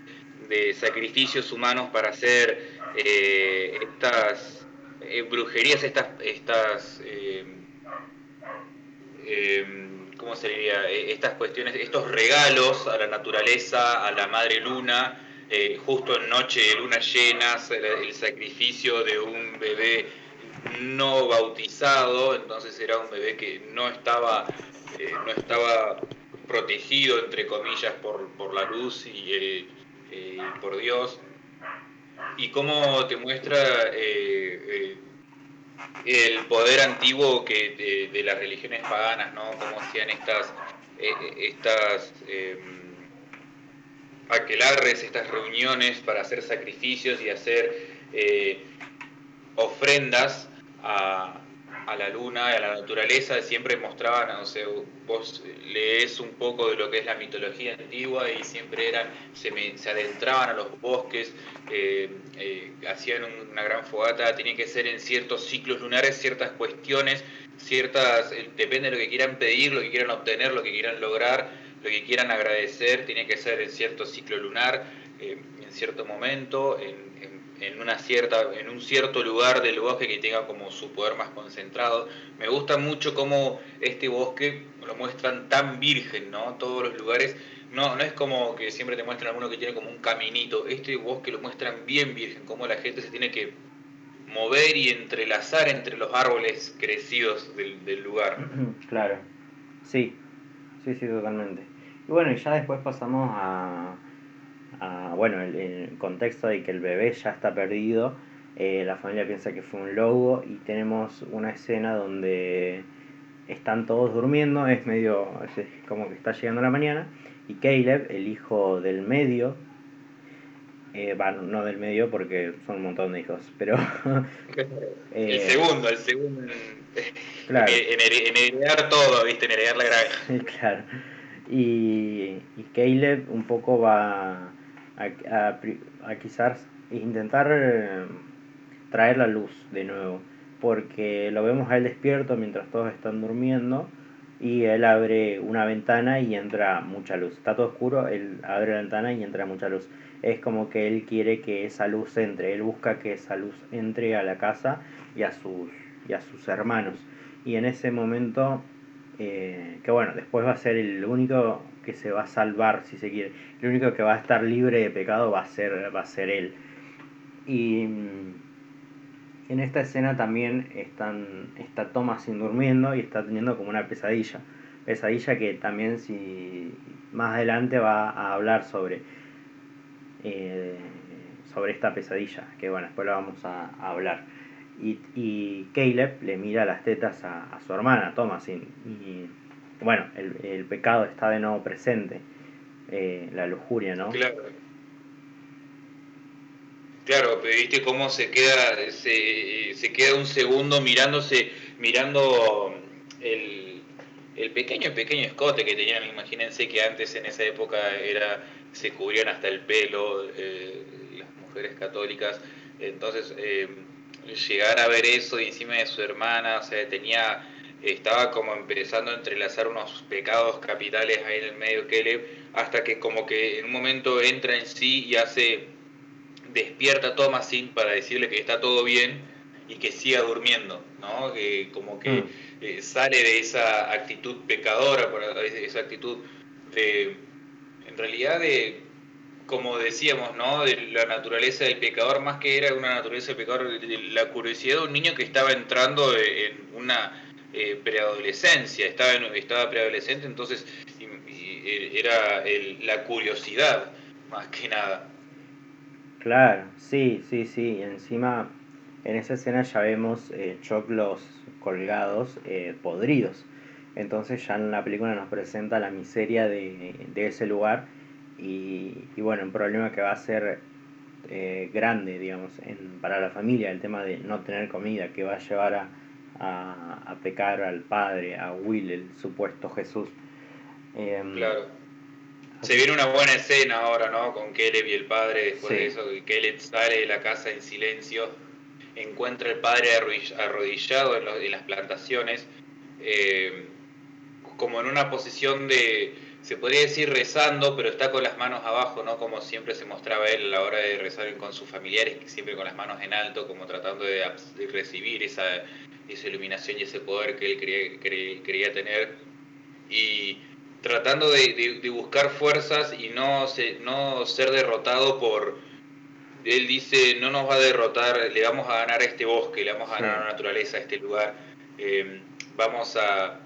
sacrificios humanos para hacer eh, estas brujerías, estas, estas ¿cómo se diría? Estas cuestiones, estos regalos a la naturaleza, a la madre luna, eh, justo en noche de luna llenas, el, sacrificio de un bebé no bautizado, entonces era un bebé que no estaba, eh, no estaba protegido, entre comillas, por, por la luz y eh, por Dios. Y cómo te muestra el poder antiguo que de, las religiones paganas, ¿no? Cómo hacían estas, estas aquelarres, estas reuniones para hacer sacrificios y hacer eh, ofrendas a, la luna, a la naturaleza, siempre mostraban, no sé, vos lees un poco de lo que es la mitología antigua y siempre eran, se, se adentraban a los bosques, eh, eh, hacían una gran fogata, tiene que ser en ciertos ciclos lunares, ciertas cuestiones, ciertas, depende de lo que quieran pedir, lo que quieran obtener, lo que quieran lograr, lo que quieran agradecer tiene que ser en cierto ciclo lunar, eh, en cierto momento, en, una cierta, en un cierto lugar del bosque que tenga como su poder más concentrado. Me gusta mucho cómo este bosque lo muestran tan virgen, ¿no? Todos los lugares. No, no es como que siempre te muestran alguno que tiene como un caminito. Este bosque lo muestran bien virgen, cómo la gente se tiene que mover y entrelazar entre los árboles crecidos del lugar. [CLEARS THROAT] Claro, sí, sí, sí, totalmente. Y bueno, y ya después pasamos a, bueno, el, contexto de que el bebé ya está perdido, eh, la familia piensa que fue un lobo y tenemos una escena donde están todos durmiendo, es medio es como que está llegando la mañana, y Caleb, el hijo del medio, eh, no del medio porque son un montón de hijos, pero... [LAUGHS] el [LAUGHS] eh, segundo, el segundo claro. en, heredar todo, ¿viste? En heredar la granja. [LAUGHS] claro. Y, Caleb un poco va a, quizás intentar eh, traer la luz de nuevo, porque lo vemos a él despierto mientras todos están durmiendo y él abre una ventana y entra mucha luz. Está todo oscuro, él abre la ventana y entra mucha luz. Es como que él quiere que esa luz entre, él busca que esa luz entre a la casa y a sus, y a sus hermanos. Y en ese momento eh, que bueno, después va a ser el único que se va a salvar, si se quiere. El único que va a estar libre de pecado va a ser, va a ser él. Y mm, en esta escena también están, está Thomasin durmiendo y está teniendo como una pesadilla. Pesadilla que también si más adelante va a hablar sobre, eh, sobre esta pesadilla, que bueno, después lo vamos a hablar y, y Caleb le mira las tetas a, su hermana, Thomas, y, bueno, el, pecado está de nuevo presente, eh, la lujuria, ¿no? Claro. Claro, pero viste cómo se queda, se, se queda un segundo mirándose, mirando el, el pequeño, pequeño escote que tenían, imagínense que antes en esa época era, se cubrían hasta el pelo eh, las mujeres católicas, entonces eh, llegar a ver eso encima de su hermana, o sea, tenía, estaba como empezando a entrelazar unos pecados capitales ahí en el medio Caleb, hasta que como que en un momento entra en sí y hace, despierta a Thomasin para decirle que está todo bien y que siga durmiendo, ¿no? Que como que mm. eh, sale de esa actitud pecadora, esa actitud de, en realidad de como decíamos, ¿no? De la naturaleza del pecador, más que era una naturaleza del pecador, la curiosidad de un niño que estaba entrando en una eh, preadolescencia, estaba, estaba preadolescente, entonces era la curiosidad, más que nada. Claro, sí, sí, sí, encima en esa escena ya vemos eh, choclos colgados, eh, podridos. Entonces ya en la película nos presenta la miseria de, de ese lugar y, bueno, un problema que va a ser eh, grande, digamos, en, para la familia, el tema de no tener comida, que va a llevar a, a, pecar al padre, a Will, el supuesto Jesús. Em, claro. Se viene una buena escena ahora, ¿no? Con Caleb y el padre después de eso, que Caleb sale de la casa en silencio, encuentra el padre arrodillado en, las plantaciones, eh, como en una posición de, se podría decir rezando, pero está con las manos abajo, ¿no? Como siempre se mostraba él a la hora de rezar con sus familiares, siempre con las manos en alto, como tratando de, recibir esa, esa, iluminación y ese poder que él quería, quería tener. Y tratando de, buscar fuerzas y no, no ser derrotado por... Él dice, no nos va a derrotar, le vamos a ganar a este bosque, le vamos a ganar a la naturaleza, a este lugar, eh, vamos a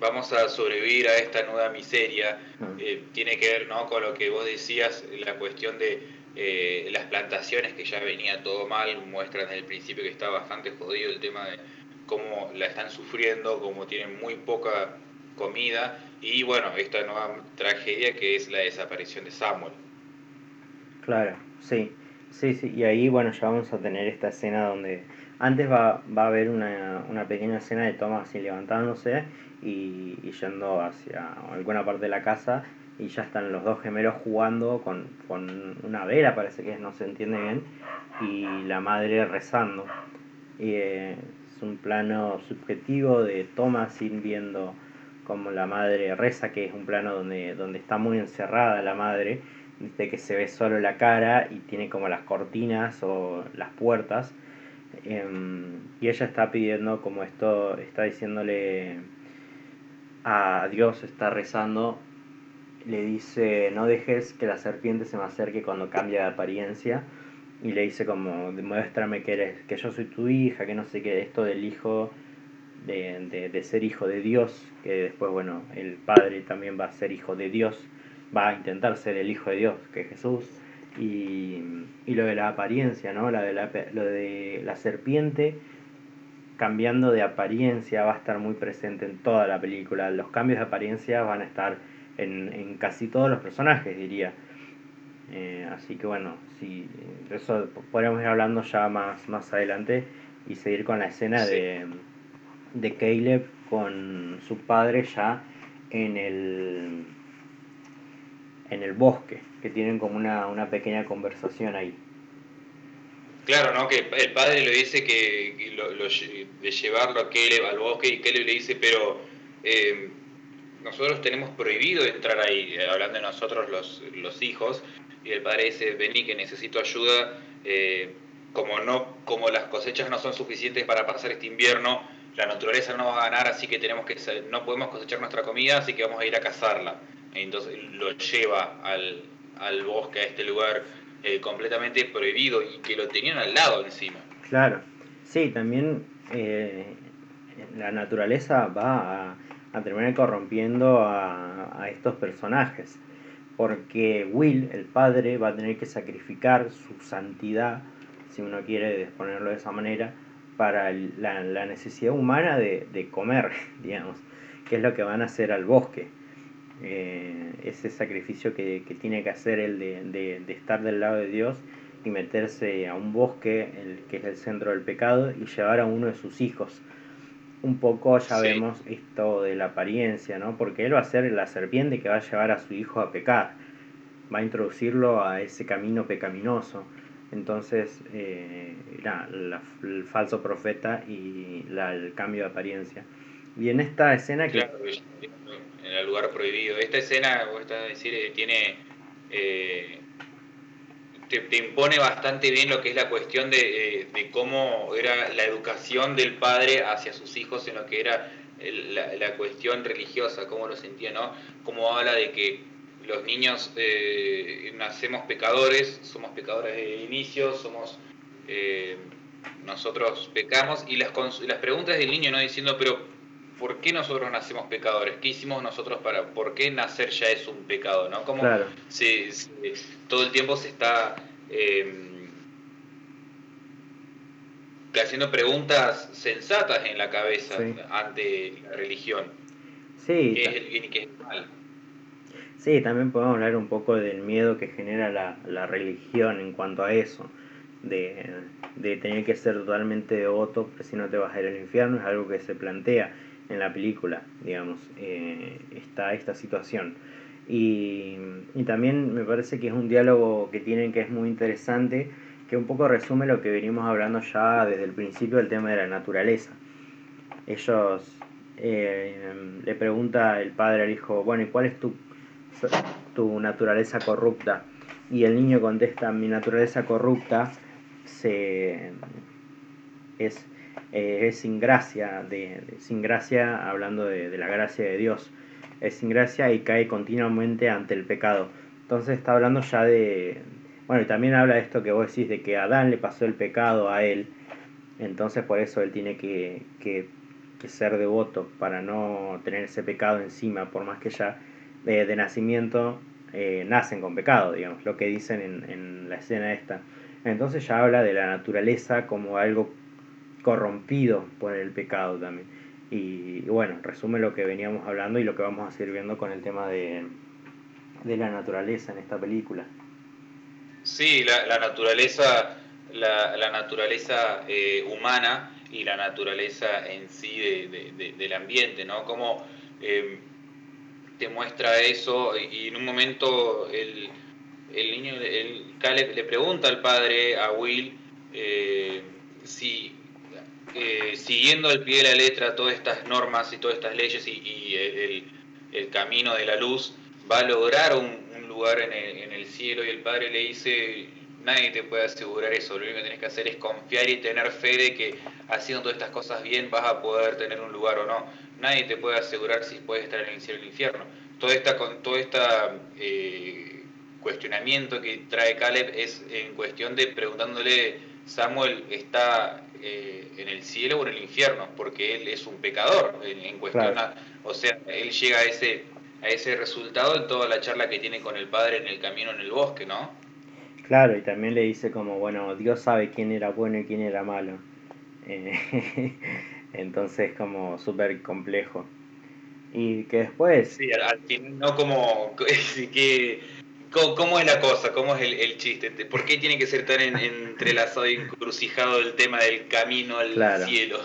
vamos a sobrevivir a esta nueva miseria. Eh, tiene que ver ¿no? con lo que vos decías, la cuestión de eh, las plantaciones, que ya venía todo mal, muestran desde el principio que está bastante jodido el tema de cómo la están sufriendo, cómo tienen muy poca comida y bueno, esta nueva tragedia que es la desaparición de Samuel. Claro, sí, sí, sí, y ahí bueno, ya vamos a tener esta escena donde antes va, va a haber una, una pequeña escena de Thomas así levantándose y, yendo hacia alguna parte de la casa y ya están los dos gemelos jugando con, con una vela, parece que no se entiende bien, y la madre rezando. Y, eh, es un plano subjetivo de Thomas viendo como la madre reza, que es un plano donde, donde está muy encerrada la madre, de que se ve solo la cara y tiene como las cortinas o las puertas. Em, y ella está pidiendo como esto, está diciéndole a Dios, está rezando, le dice, no dejes que la serpiente se me acerque cuando cambia de apariencia. Y le dice como, demuéstrame que eres, que yo soy tu hija, que no sé qué, esto del hijo de, ser hijo de Dios, que después, bueno, el Padre también va a ser hijo de Dios, va a intentar ser el hijo de Dios, que es Jesús, y, lo de la apariencia, ¿no? La de la, lo de la serpiente cambiando de apariencia va a estar muy presente en toda la película. Los cambios de apariencia van a estar en, casi todos los personajes, diría. Eh, así que bueno, sí, eso podríamos ir hablando ya más, más adelante y seguir con la escena de de Caleb con su padre ya en el en el bosque, tienen como una, una pequeña conversación ahí. Claro, ¿no? Que el padre le dice que, lo, de llevarlo a Caleb al bosque y Caleb le dice, pero eh, nosotros tenemos prohibido entrar ahí, eh, hablando de nosotros los, los hijos, y el padre dice, vení que necesito ayuda, eh, como, no, como las cosechas no son suficientes para pasar este invierno, la naturaleza no va a ganar, así que tenemos que no podemos cosechar nuestra comida, así que vamos a ir a cazarla. Entonces lo lleva al, al bosque, a este lugar eh, completamente prohibido y que lo tenían al lado encima. Claro, sí, también eh, la naturaleza va a, terminar corrompiendo a, a estos personajes, porque Will, el padre, va a tener que sacrificar su santidad, si uno quiere ponerlo de esa manera, para la, la necesidad humana de, de, comer, [LAUGHS] digamos, que es lo que van a hacer al bosque. Eh, ese sacrificio que, que, tiene que hacer el de, de, de, estar del lado de Dios y meterse a un bosque, el, que es el centro del pecado, y llevar a uno de sus hijos. Un poco ya vemos esto de la apariencia, ¿no? Porque él va a ser la serpiente que va a llevar a su hijo a pecar, va a introducirlo a ese camino pecaminoso. Entonces, eh, el falso profeta y la, el cambio de apariencia. Y en esta escena que... Claro, en el lugar prohibido. Esta escena, vos estás a decir, eh, tiene... Eh, te, impone bastante bien lo que es la cuestión de, de, cómo era la educación del padre hacia sus hijos en lo que era la, la, cuestión religiosa, cómo lo sentía, ¿no? Cómo habla de que los niños eh, nacemos pecadores, somos pecadores de inicio, somos eh, nosotros pecamos y las, las preguntas del niño no diciendo, pero ¿por qué nosotros nacemos pecadores? ¿Qué hicimos nosotros para, por qué nacer ya es un pecado? ¿no? Como todo el tiempo se está em, haciendo preguntas sensatas en la cabeza ante la religión. Sí. ¿Qué es el bien y qué es el mal? Sí, también podemos hablar un poco del miedo que genera la, la religión en cuanto a eso, de, de, tener que ser totalmente devoto, porque si no te vas a ir al infierno, es algo que se plantea en la película, digamos, eh, está esta situación. Y, y, también me parece que es un diálogo que tienen que es muy interesante, que un poco resume lo que venimos hablando ya desde el principio del tema de la naturaleza. Ellos eh, le pregunta el padre al hijo, bueno, ¿y cuál es tu, tu naturaleza corrupta? Y el niño contesta, mi naturaleza corrupta se, es, eh, es sin gracia, de, sin gracia hablando de, la gracia de Dios, es sin gracia y cae continuamente ante el pecado. Entonces está hablando ya de, bueno, y también habla de esto que vos decís, de que Adán le pasó el pecado a él, entonces por eso él tiene que, que, que ser devoto para no tener ese pecado encima, por más que ya eh, de nacimiento eh, nacen con pecado, digamos, lo que dicen en, en la escena esta. Entonces ya habla de la naturaleza como algo corrompido por el pecado también. Y, bueno, resume lo que veníamos hablando y lo que vamos a seguir viendo con el tema de, de la naturaleza en esta película. Sí, la, naturaleza, la, naturaleza eh, humana y la naturaleza en sí de, de, de, del ambiente, ¿no? Como eh, te muestra eso y en un momento el, el niño, el Caleb le pregunta al padre, a Will, eh, si eh, siguiendo al pie de la letra todas estas normas y todas estas leyes y, y el, camino de la luz va a lograr un, lugar en el, cielo y el padre le dice, nadie te puede asegurar eso, lo único que tienes que hacer es confiar y tener fe de que haciendo todas estas cosas bien vas a poder tener un lugar o no. Nadie te puede asegurar si puedes estar en el cielo o el infierno. Toda esta, con toda esta eh, cuestionamiento que trae Caleb es en cuestión de preguntándole, Samuel está eh, en el cielo o en el infierno, porque él es un pecador en, en cuestión, claro. o sea, él llega a ese, a ese resultado en toda la charla que tiene con el padre en el camino en el bosque, ¿no? Claro, y también le dice como, bueno, Dios sabe quién era bueno y quién era malo. Eh, [LAUGHS] entonces como súper complejo. Y que después... Sí, al fin, no como [LAUGHS] que ¿Cómo, ¿Cómo, es la cosa? ¿Cómo es el, el, chiste? ¿Por qué tiene que ser tan en, entrelazado y encrucijado el tema del camino al claro. cielo?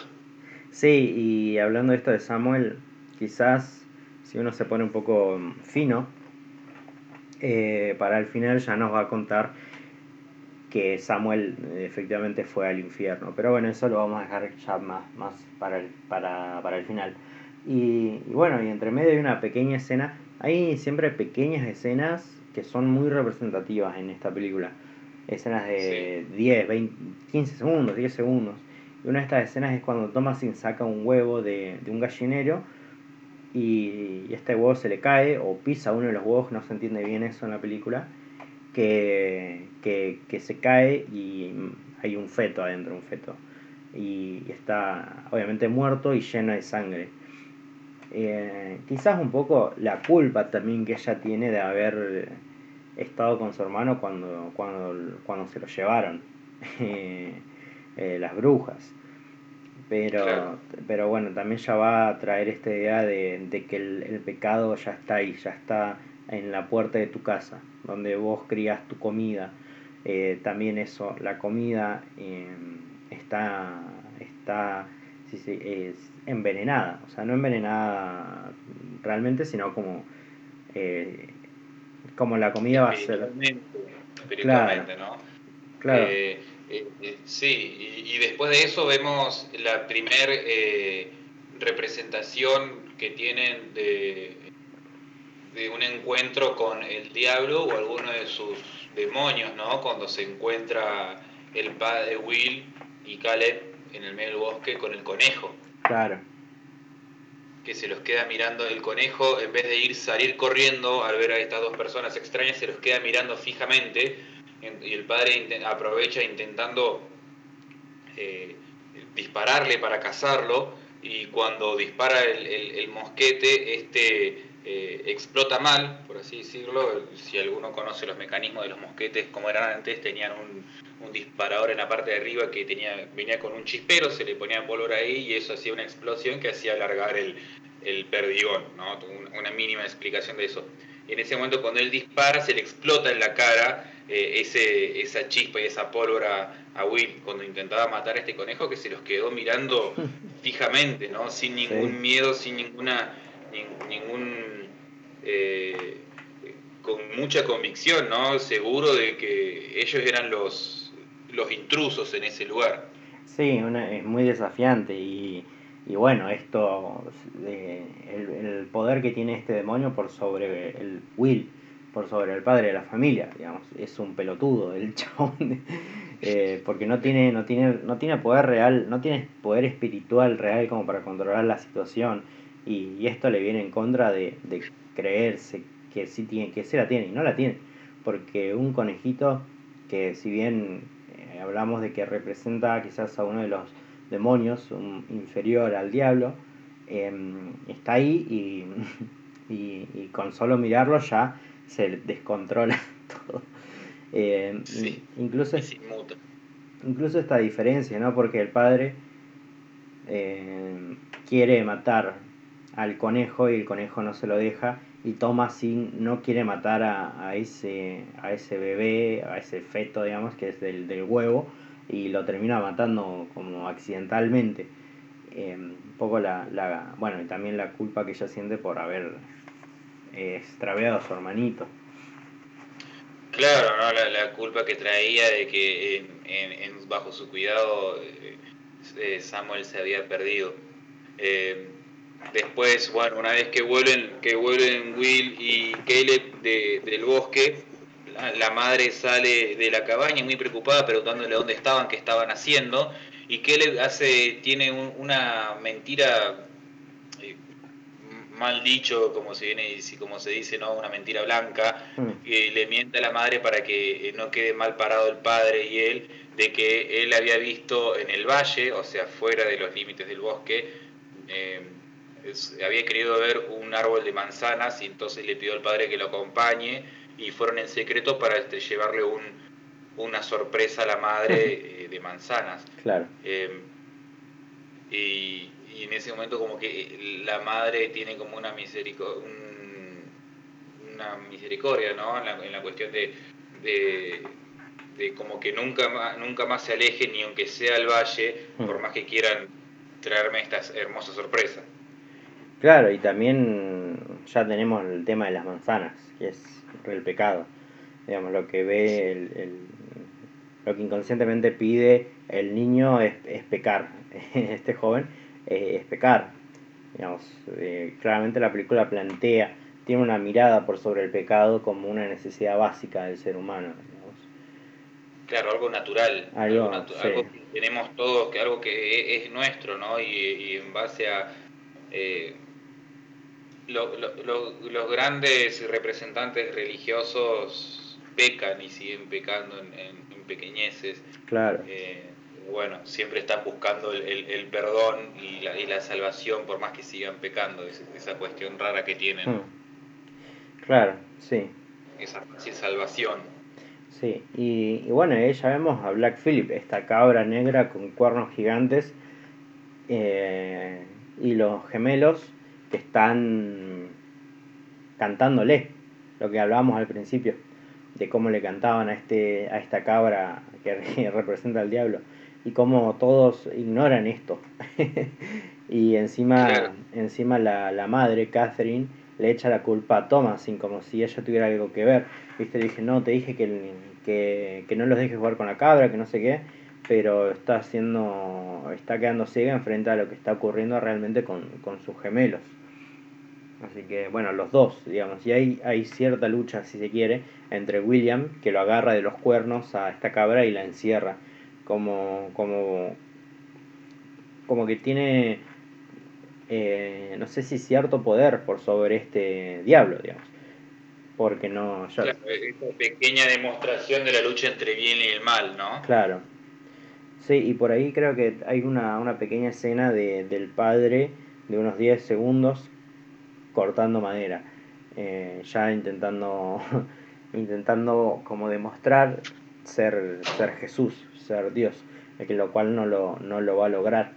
Sí, y hablando de esto de Samuel, quizás si uno se pone un poco fino, eh, para el final ya nos va a contar que Samuel efectivamente fue al infierno. Pero bueno, eso lo vamos a dejar ya más, más para, el, para, para el final. Y, y bueno, y entre medio hay una pequeña escena, hay siempre pequeñas escenas que son muy representativas en esta película. Escenas de sí. 10, 20, 15 segundos, 10 segundos. Y una de estas escenas es cuando Thomasin saca un huevo de, de un gallinero y, y, este huevo se le cae o pisa uno de los huevos, no se entiende bien eso en la película, que, que, que se cae y hay un feto adentro, un feto. Y está obviamente muerto y lleno de sangre eh, quizás un poco la culpa también que ella tiene de haber estado con su hermano cuando, cuando, cuando se lo llevaron [LAUGHS] eh, eh, las brujas. Pero, claro. pero bueno, también ya va a traer esta idea de, de que el, el, pecado ya está ahí, ya está en la puerta de tu casa, donde vos crías tu comida. Eh, también eso, la comida eh, está, está sí, sí, es, envenenada, o sea, no envenenada realmente, sino como, eh, como la comida va a ser... Espiritualmente, claro. ¿no? Claro. Eh, eh, sí, y, y, después de eso vemos la primer eh, representación que tienen de, de un encuentro con el diablo o alguno de sus demonios, ¿no? Cuando se encuentra el padre Will y Caleb en el medio del bosque con el conejo. Claro. Que se los queda mirando el conejo, en vez de ir salir corriendo al ver a estas dos personas extrañas, se los queda mirando fijamente y el padre aprovecha intentando eh, dispararle para cazarlo y cuando dispara el, el, el mosquete, este eh, explota mal, por así decirlo. Si alguno conoce los mecanismos de los mosquetes como eran antes, tenían un, un, disparador en la parte de arriba que tenía, venía con un chispero, se le ponía pólvora ahí y eso hacía una explosión que hacía alargar el, el perdigón, ¿no? una mínima explicación de eso. En ese momento cuando él dispara se le explota en la cara eh, ese, esa chispa y esa pólvora a Will cuando intentaba matar a este conejo que se los quedó mirando [LAUGHS] fijamente, ¿no? sin ningún sí. miedo, sin ninguna ningún eh, con mucha convicción, ¿no? Seguro de que ellos eran los, los intrusos en ese lugar. Sí, es muy desafiante y, y bueno, esto, el, poder que tiene este demonio por sobre el Will, por sobre el padre de la familia, digamos, es un pelotudo el [LAUGHS] chabón, eh, porque no tiene, no, tiene, no tiene poder real, no tiene poder espiritual real como para controlar la situación y, esto le viene en contra de, de creerse que sí tiene, que se la tiene y no la tiene, porque un conejito que si bien eh, hablamos de que representa quizás a uno de los demonios inferior al diablo, em, está ahí [LAUGHS] y, y, con solo mirarlo ya se descontrola [LAUGHS] todo. Em, incluso, incluso esta diferencia, ¿no? Porque el padre em, quiere matar al conejo y el conejo no se lo deja y Thomas no quiere matar a, ese, a ese bebé, a ese feto, digamos, que es del, del huevo, y lo termina matando como accidentalmente. Eh, un poco la, la, bueno, y también la culpa que ella siente por haber eh, extraviado a su hermanito. Claro, ¿no? la, culpa que traía de que en, bajo su cuidado eh, Samuel se había perdido. Después, bueno, una vez que vuelven, que vuelven Will y Caleb del bosque, la, madre sale de la cabaña muy preocupada preguntándole dónde estaban, qué estaban haciendo, y Caleb hace, tiene una mentira eh, mal dicho, como se viene como se dice, ¿no? Una mentira blanca, mm. que le miente a la madre para que eh, no quede mal parado el padre y él, de que él había visto en el valle, o sea, fuera de los límites del bosque, eh, había querido ver un árbol de manzanas y entonces le pidió al padre que lo acompañe y fueron en secreto para este, llevarle un, una sorpresa a la madre eh, de manzanas. Claro. Em, y, en ese momento como que la madre tiene como una misericordia, una misericordia ¿no? En la, en la cuestión de, de, de, como que nunca más, nunca más se alejen ni aunque sea el valle, por más que quieran traerme estas hermosas sorpresas. Claro, y también ya tenemos el tema de las manzanas, que es el pecado. Digamos, lo que ve, el, lo que inconscientemente pide el niño es, pecar. [LAUGHS] Este joven eh, es pecar. Digamos, eh, claramente la película plantea, tiene una mirada por sobre el pecado como una necesidad básica del ser humano. Claro, algo natural. Algo, que tenemos todos, que algo que es, nuestro, ¿no? Y, en base a... Eh, los grandes representantes religiosos pecan y siguen pecando en, pequeñeces. Claro. Eh, bueno, siempre están buscando el, perdón y la, y la, salvación por más que sigan pecando, esa cuestión rara que tienen. Hmm. Claro, sí. Esa salvación. Sí, y, bueno, ahí ya vemos a Black Phillip, esta cabra negra con cuernos gigantes eh, y los gemelos que están cantándole, lo que hablábamos al principio, de cómo le cantaban a, este, a esta cabra que [LAUGHS] representa al diablo, y cómo todos ignoran esto. [LAUGHS] y encima, encima la, la, madre, Catherine, le echa la culpa a Thomas, como si ella tuviera algo que ver. ¿Viste? Le dije, no, te dije que, que, que no los dejes jugar con la cabra, que no sé qué pero está haciendo, está quedando ciega enfrente a lo que está ocurriendo realmente con, con sus gemelos. Así que, bueno, los dos, digamos, y hay, hay cierta lucha, si se quiere, entre William, que lo agarra de los cuernos a esta cabra y la encierra, como, como, como que tiene, eh, no sé si cierto poder por sobre este diablo, digamos. Porque no... Claro, esta pequeña demostración de la lucha entre bien y el mal, ¿no? Claro. Sí, y por ahí creo que hay una, una pequeña escena de, del padre de unos 10 segundos cortando madera, eh, ya intentando, [LAUGHS] intentando como demostrar ser, ser Jesús, ser Dios, que lo cual no lo, no lo va a lograr.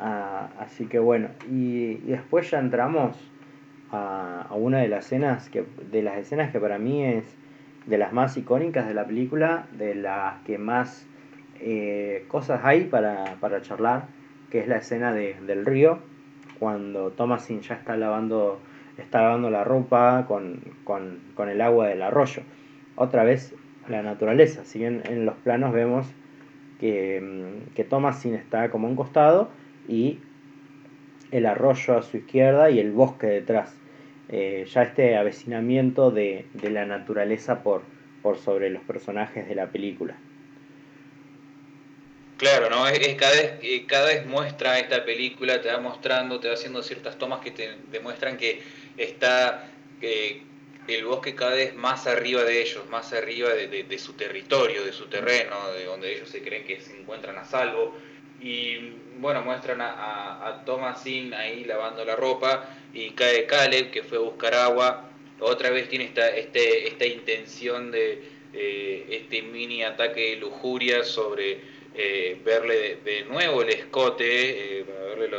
Ah, así que bueno, y, después ya entramos a, a, una de las escenas que, de las escenas que para mí es de las más icónicas de la película, de las que más eh, cosas hay para, para charlar, que es la escena de, del río, cuando Thomasin ya está lavando está lavando la ropa con, con, el agua del arroyo. Otra vez la naturaleza, si bien en los planos vemos que, mm, que Thomasin está como un costado y el arroyo a su izquierda y el bosque detrás. Eh, ya este avecinamiento de, de la naturaleza por, por sobre los personajes de la película. Claro, ¿no? Es, cada, vez, eh, cada vez muestra esta película, te va mostrando, te va haciendo ciertas tomas que te demuestran que está el bosque cada vez más arriba de ellos, más arriba de, su territorio, de su terreno, de donde ellos se creen que se encuentran a salvo. Y bueno, muestran a, a, Thomasin ahí lavando la ropa y cae Caleb que fue a buscar agua. Otra vez tiene esta, este, esta intención de este mini ataque de lujuria sobre eh, verle de, nuevo el escote, eh, verle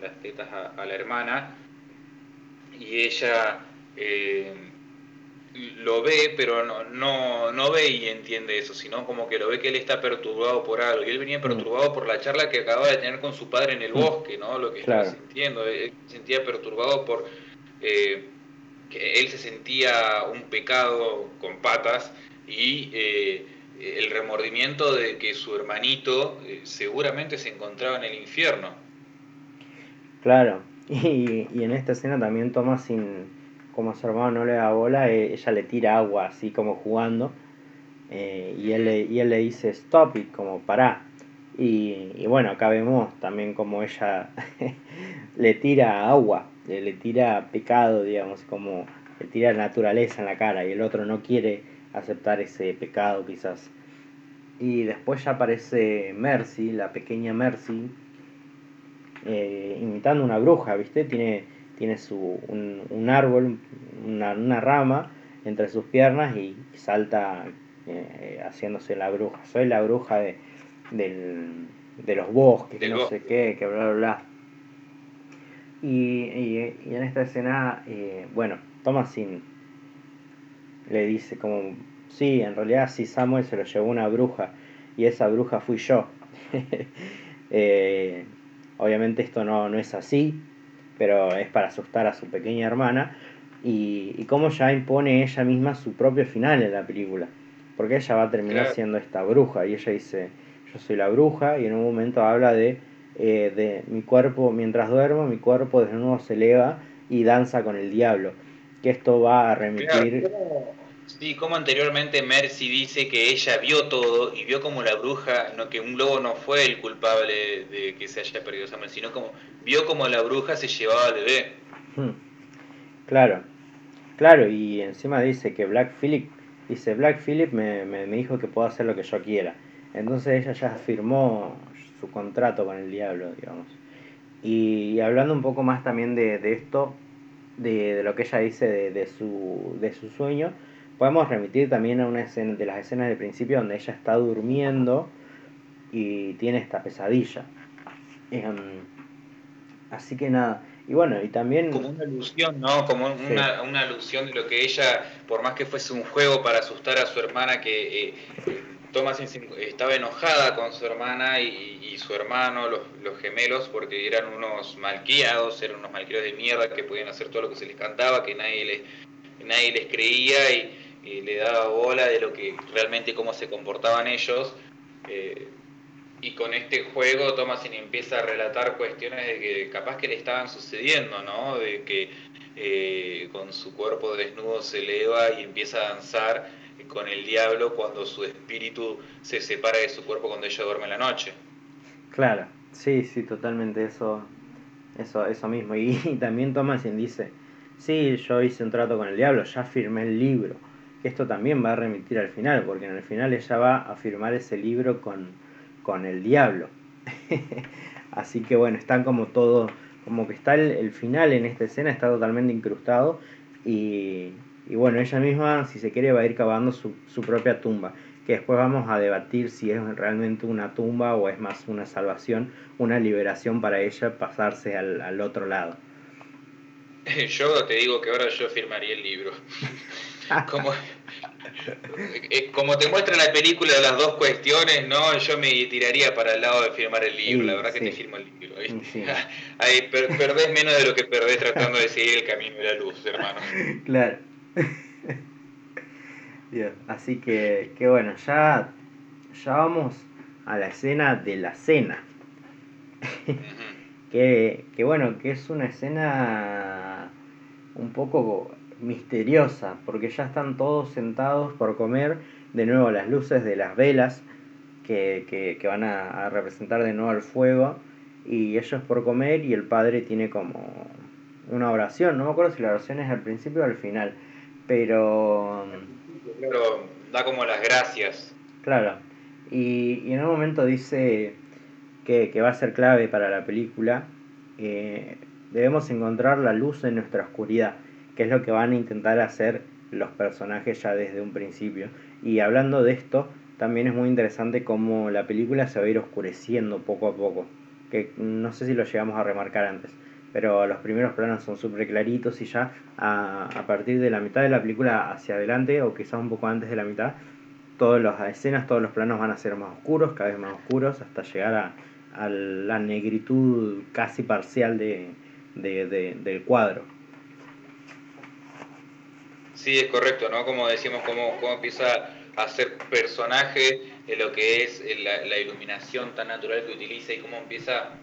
las tetas a, la hermana, y ella eh, lo ve, pero no, no, no, ve y entiende eso, sino como que lo ve que él está perturbado por algo, y él venía perturbado por la charla que acaba de tener con su padre en el mm. bosque, ¿no? Lo que estaba sintiendo, él se sentía perturbado por que él se sentía un pecado con patas y el remordimiento de que su hermanito eh, seguramente se encontraba en el infierno. Claro, y, en esta escena también toma sin, como su hermano no le da bola, eh, ella le tira agua así como jugando, eh, y, él le, y él le dice stop it, como pará. Y, bueno, acá vemos también como ella [LAUGHS] le tira agua, le, le tira pecado, digamos, como le tira naturaleza en la cara y el otro no quiere aceptar ese pecado quizás. Y después ya aparece Mercy, la pequeña Mercy, eh, imitando una bruja, ¿viste? Tiene, tiene su, un, árbol, una, rama entre sus piernas y salta eh, haciéndose la bruja. Soy la bruja de, de los bosques, que no sé qué, que bla, bla, bla. Y, en esta escena, eh, bueno, Thomasin le dice como Sí, en realidad sí Samuel se lo llevó una bruja y esa bruja fui yo. [LAUGHS] Eh, obviamente esto no, no es así, pero es para asustar a su pequeña hermana y, y cómo ya impone ella misma su propio final en la película. Porque ella va a terminar siendo esta bruja y ella dice, yo soy la bruja y en un momento habla de, eh, de mi cuerpo, mientras duermo, mi cuerpo desde nuevo se eleva y danza con el diablo. Que esto va a remitir... Sí, como anteriormente Mercy dice que ella vio todo y vio como la bruja, no que un lobo no fue el culpable de que se haya perdido Samuel, sino como vio como la bruja se llevaba al bebé. Hmm. Claro, claro, y encima dice que Black Phillip, dice Black Phillip me, me, dijo que puedo hacer lo que yo quiera. Entonces ella ya firmó su contrato con el diablo, digamos. Y, hablando un poco más también de, de esto, de, de, lo que ella dice de, de, su, de su sueño, Podemos remitir también a una escena de las escenas del principio donde ella está durmiendo y tiene esta pesadilla. Em, así que nada. Y bueno, y también... Como una alusión, ¿no? Como una, una, alusión de lo que ella, por más que fuese un juego para asustar a su hermana, que eh, Thomas estaba enojada con su hermana y, su hermano, los, los, gemelos, porque eran unos malcriados, eran unos malcriados de mierda que podían hacer todo lo que se les cantaba, que nadie les, nadie les creía y le daba bola de lo que realmente cómo se comportaban ellos. Eh, y con este juego Thomasin empieza a relatar cuestiones de que capaz que le estaban sucediendo, ¿no? De que eh, con su cuerpo desnudo se eleva y empieza a danzar con el diablo cuando su espíritu se separa de su cuerpo cuando ella duerme en la noche. Claro, sí, sí, totalmente eso, eso, eso mismo. Y, y también Thomasin dice, sí, yo hice un trato con el diablo, ya firmé el libro esto también va a remitir al final, porque en el final ella va a firmar ese libro con, con el diablo. [LAUGHS] Así que bueno, están como todo, como que está el, final en esta escena, está totalmente incrustado y, y, bueno, ella misma, si se quiere, va a ir cavando su, su propia tumba, que después vamos a debatir si es realmente una tumba o es más una salvación, una liberación para ella pasarse al, al otro lado. [LAUGHS] Yo te digo que ahora yo firmaría el libro. [LAUGHS] como, como te muestra la película las dos cuestiones, no, yo me tiraría para el lado de firmar el libro, la verdad que te firmo el libro. Ahí [LAUGHS] perdés menos de lo que perdés tratando de seguir el camino de la luz, hermano. [LAUGHS] Claro. [LAUGHS] Así que, que bueno, ya, ya vamos a la escena de la cena. que, que bueno, que es una escena un poco misteriosa, porque ya están todos sentados por comer, de nuevo las luces de las velas que, que, van a, representar de nuevo el fuego, y ellos por comer y el padre tiene como una oración, no me acuerdo si la oración es al principio o al final, pero... Pero da como las gracias. Claro, y, y en un momento dice que, que, va a ser clave para la película, eh, debemos encontrar la luz en nuestra oscuridad que es lo que van a intentar hacer los personajes ya desde un principio. Y hablando de esto, también es muy interesante cómo la película se va a ir oscureciendo poco a poco, que no sé si lo llegamos a remarcar antes, pero los primeros planos son súper claritos y ya a, a, partir de la mitad de la película hacia adelante, o quizás un poco antes de la mitad, todas las escenas, todos los planos van a ser más oscuros, cada vez más oscuros, hasta llegar a, a la negritud casi parcial de, de, de, del cuadro. Sí, es correcto, ¿no? Como decimos, cómo, cómo empieza a ser personaje de lo que es la, iluminación tan natural que utiliza y cómo empieza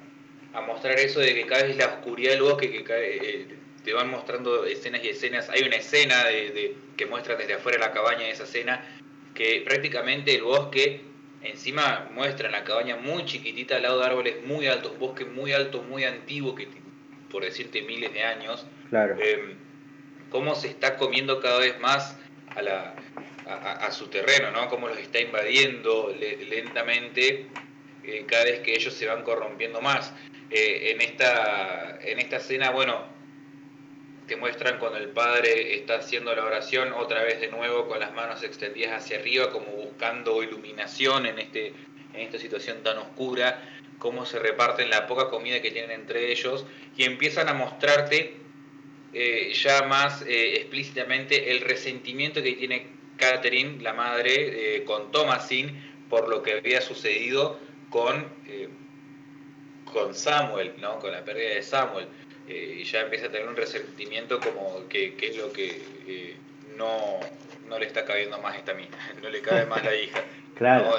a mostrar eso de que cada vez la oscuridad del bosque que eh, te van mostrando escenas y escenas. Hay una escena de, que muestra desde afuera la cabaña de esa escena que prácticamente el bosque encima muestra en la cabaña muy chiquitita al lado de árboles muy altos, bosque muy alto, muy antiguo, que por decirte miles de años. Claro. Em, cómo se está comiendo cada vez más a, su terreno, ¿no? Cómo los está invadiendo lentamente eh, cada vez que ellos se van corrompiendo más. Eh, en, esta, en esta escena, bueno, te muestran cuando el padre está haciendo la oración, otra vez de nuevo con las manos extendidas hacia arriba, como buscando iluminación en, este, en esta situación tan oscura, cómo se reparten la poca comida que tienen entre ellos y empiezan a mostrarte eh, ya más eh, explícitamente el resentimiento que tiene Catherine, la madre, eh, con Thomasin por lo que había sucedido con, con Samuel, ¿no? con la pérdida de Samuel. y ya empieza a tener un resentimiento como que, es lo que no, no le está cabiendo más esta mina, [LAUGHS] no le cabe más la hija. [LAUGHS] Claro.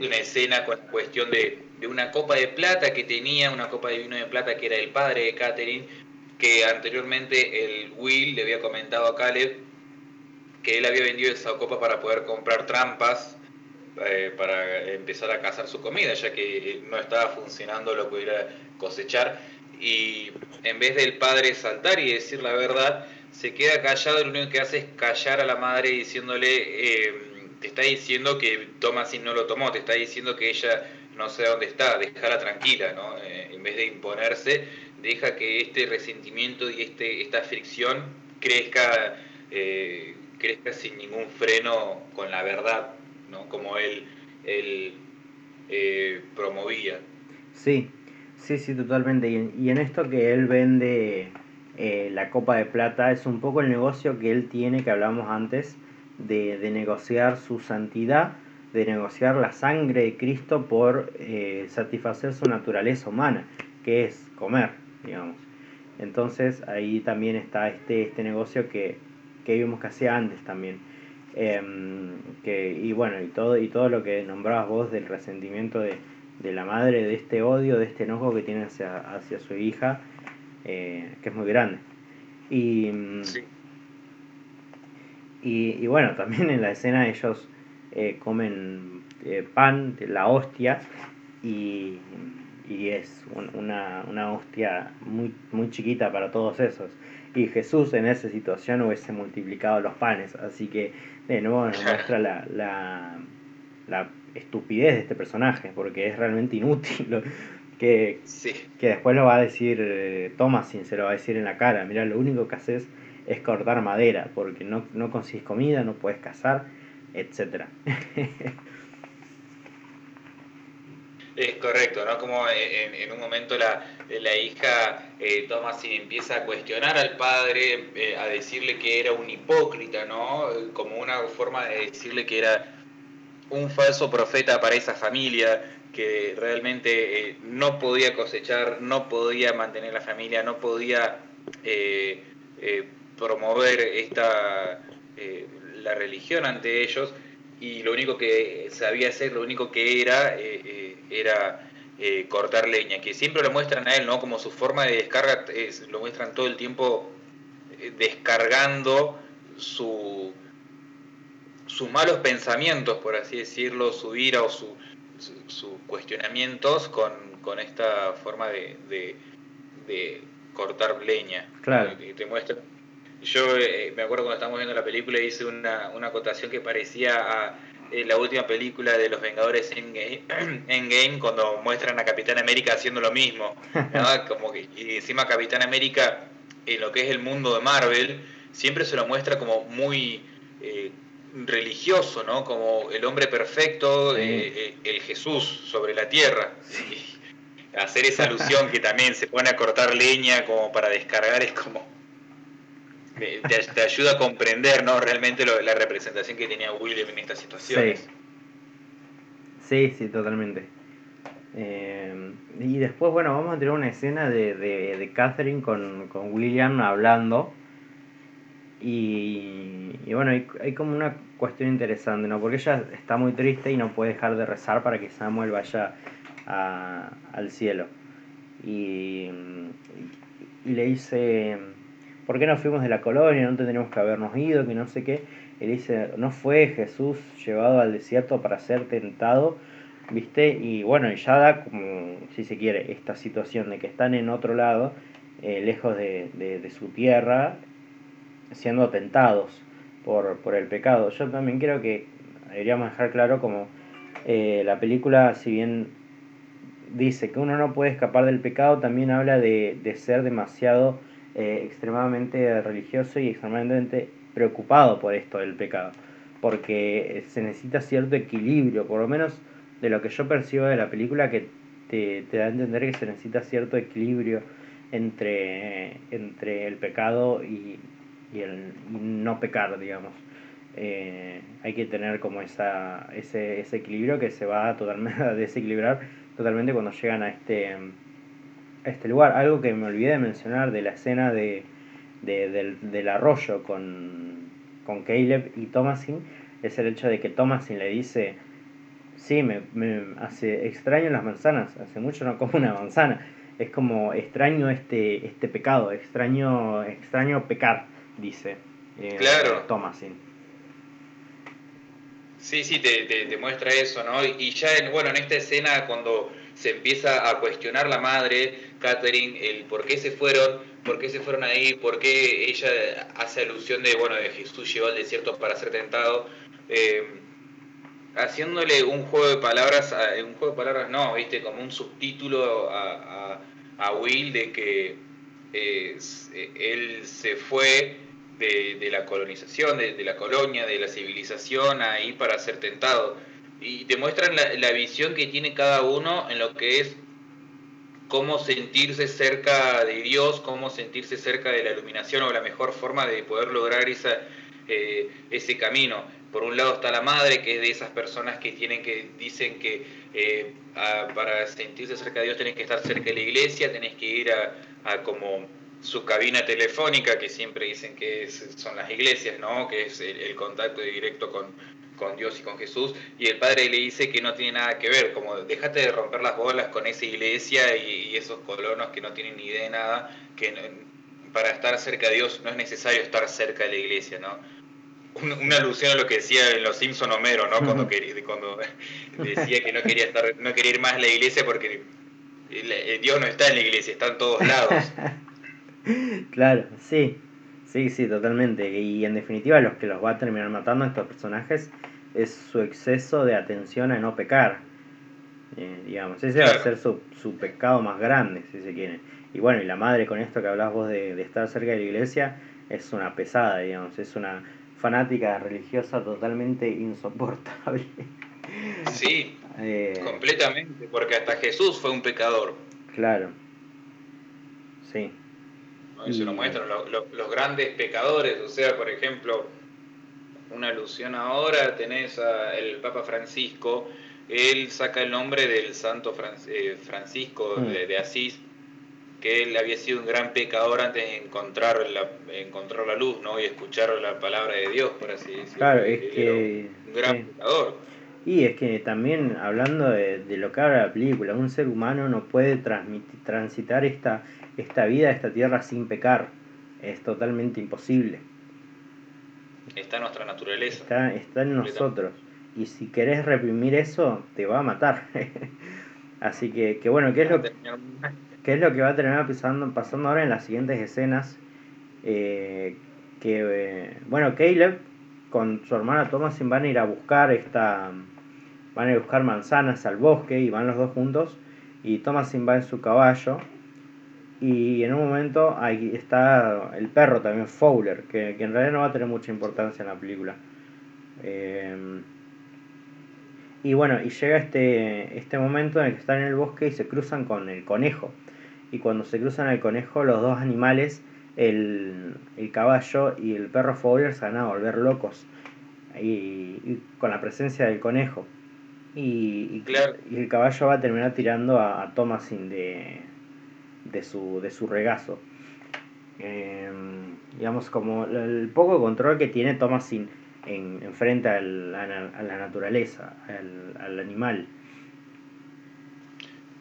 Una escena con cuestión de, de, una copa de plata que tenía, una copa de vino de plata que era el padre de Catherine, que anteriormente el Will le había comentado a Caleb que él había vendido esa copa para poder comprar trampas eh, para empezar a cazar su comida, ya que no estaba funcionando lo que era cosechar. Y en vez del padre saltar y decir la verdad, se queda callado y lo único que hace es callar a la madre diciéndole, eh, te está diciendo que Thomasin no lo tomó, te está diciendo que ella no sé dónde está, déjala tranquila, ¿no? Eh, en vez de imponerse deja que este resentimiento y este, esta fricción crezca, eh, crezca sin ningún freno con la verdad, ¿no? como él, él eh, promovía. Sí, sí, sí, totalmente. Y en, esto que él vende eh, la copa de plata es un poco el negocio que él tiene, que hablamos antes, de, de negociar su santidad, de negociar la sangre de Cristo por satisfacer su naturaleza humana, que es comer digamos. Entonces ahí también está este, este negocio que, que vimos que hacía antes también. Em, que, y bueno, y todo, y todo lo que nombrabas vos del resentimiento de, de la madre, de este odio, de este enojo que tiene hacia, hacia su hija, eh, que es muy grande. Y, y, bueno, también en la escena ellos eh, comen eh, pan, la hostia, y, y es una, una hostia muy, muy chiquita para todos esos. Y Jesús en esa situación hubiese multiplicado los panes, así que de nuevo nos muestra la, la, la estupidez de este personaje, porque es realmente inútil. Que, que después lo va a decir eh, Thomasin, se lo va a decir en la cara, mira, lo único que haces es cortar madera, porque no, no consigues comida, no puedes cazar, etcétera [LAUGHS] Es correcto, ¿no? Como en, un momento la, la hija eh, Thomas empieza a cuestionar al padre, eh, a decirle que era un hipócrita, ¿no? Como una forma de decirle que era un falso profeta para esa familia, que realmente eh, no podía cosechar, no podía mantener la familia, no podía eh, promover esta la religión ante ellos y lo único que sabía hacer, lo único que era, era eh, cortar leña, que siempre lo muestran a él, ¿no? Como su forma de descarga, lo muestran todo el tiempo descargando su, sus malos pensamientos, por así decirlo, su ira o sus su, cuestionamientos con, con, esta forma de, de, cortar leña. Claro. Y te muestran yo eh, me acuerdo cuando estábamos viendo la película hice una, una acotación que parecía a eh, la última película de los Vengadores en Game [CLEARS THROAT] cuando muestran a Capitán América haciendo lo mismo. [LAUGHS] Como que, y encima Capitán América, en lo que es el mundo de Marvel, siempre se lo muestra como muy eh, religioso, ¿no? Como el hombre perfecto, el Jesús sobre la tierra. hacer esa alusión que también se pone a cortar leña como para descargar es como te, ayuda a comprender ¿no? realmente la representación que tenía William en estas situaciones. Sí, sí, totalmente. Eh, y después, bueno, vamos a tener una escena de, de, Catherine con, William hablando. Y, bueno, hay, como una cuestión interesante, ¿no? Porque ella está muy triste y no puede dejar de rezar para que Samuel vaya al cielo. Y, y le dice ¿por qué no fuimos de la colonia? No tendríamos que habernos ido, que no sé qué. Él dice, no fue Jesús llevado al desierto para ser tentado, ¿viste? Y bueno, ya da como, si se quiere, esta situación de que están en otro lado, eh, lejos de, su tierra, siendo tentados por, por, el pecado. Yo también creo que deberíamos dejar claro como eh, la película, si bien dice que uno no puede escapar del pecado, también habla de, de ser demasiado eh, extremadamente religioso y extremadamente preocupado por esto del pecado, porque se necesita cierto equilibrio, por lo menos de lo que yo percibo de la película, que te, da a entender que se necesita cierto equilibrio entre, entre el pecado y, el no pecar, digamos. Eh, hay que tener como esa, ese, ese equilibrio que se va totalmente [LAUGHS] a desequilibrar totalmente cuando llegan a este este lugar. Algo que me olvidé de mencionar de la escena de, del, arroyo con, con Caleb y Thomasin es el hecho de que Thomasin le dice, sí, me, hace extraño las manzanas, hace mucho no como una manzana. Es como extraño este, este pecado, extraño, extraño pecar, dice eh, claro. Thomasin. Sí, sí, te, te, muestra eso, ¿no? Y ya, en, bueno, en esta escena cuando se empieza a cuestionar la madre, Catherine, el por qué se fueron, por qué se fueron ahí, por qué ella hace alusión de, bueno, de Jesús llegó al desierto para ser tentado, eh, haciéndole un juego de palabras, un juego de palabras no, viste, como un subtítulo a, Will de que eh, él se fue de, la colonización, de, de, la colonia, de la civilización ahí para ser tentado. Y te muestran la, visión que tiene cada uno en lo que es cómo sentirse cerca de Dios, cómo sentirse cerca de la iluminación o la mejor forma de poder lograr eh, ese camino. Por un lado está la madre, que es de esas personas que tienen que dicen que eh, para sentirse cerca de Dios tenés que estar cerca de la iglesia, tenés que ir a, como su cabina telefónica, que siempre dicen que son las iglesias, ¿no? que es el contacto directo con, con Dios y con Jesús, y el padre le dice que no tiene nada que ver, como déjate de romper las bolas con esa iglesia y, esos colonos que no tienen ni idea de nada, que para estar cerca de Dios no es necesario estar cerca de la iglesia, ¿no? Una alusión a lo que decía en Los Simpson Homero, ¿no? Cuando, cuando [LAUGHS] decía que no quería estar, no quería ir más a la iglesia porque Dios no está en la iglesia, está en todos lados. [LAUGHS] Claro, sí. Sí, sí, totalmente. Y en definitiva los que los va a terminar matando a estos personajes es su exceso de atención a no pecar. Eh, digamos, ese va a ser su, su, pecado más grande, si se quiere. Y bueno, y la madre con esto que hablas vos de, estar cerca de la iglesia es una pesada, digamos, es una fanática religiosa totalmente insoportable. Sí, [LAUGHS] Eh, Completamente, porque hasta Jesús fue un pecador. Claro. Sí. Lo muestran los grandes pecadores, o sea, por ejemplo, una alusión ahora, tenés al Papa Francisco, él saca el nombre del santo eh, Francisco mm. de, Asís, que él había sido un gran pecador antes de encontrar la, encontrar la luz ¿no? y escuchar la palabra de Dios, por así decirlo. Claro, es que... Un gran pecador. Y es que también hablando de, lo que habla la película, un ser humano no puede transmitir, transitar esta, esta vida, esta tierra sin pecar. Es totalmente imposible. Está en nuestra naturaleza. Está, está en nosotros. Y si querés reprimir eso, te va a matar. [LAUGHS] Así que, que bueno, ¿qué es, lo, ¿qué es lo que va a terminar pasando, pasando ahora en las siguientes escenas? Eh, que, eh, bueno, Caleb con su hermana Thomas van a ir a buscar esta van a ir a buscar manzanas al bosque y van los dos juntos y Thomasin va en su caballo y en un momento ahí está el perro también, Fowler, que, en realidad no va a tener mucha importancia en la película. Em, y bueno, y llega este, este momento en el que están en el bosque y se cruzan con el conejo. Y cuando se cruzan el conejo, los dos animales, el, caballo y el perro Fowler, se van a volver locos. Y, con la presencia del conejo. Y, y, el caballo va a terminar tirando a, a Thomasin de, de su, de su regazo. Em, digamos, como el poco control que tiene Thomasin en, en frente a la naturaleza, al, animal.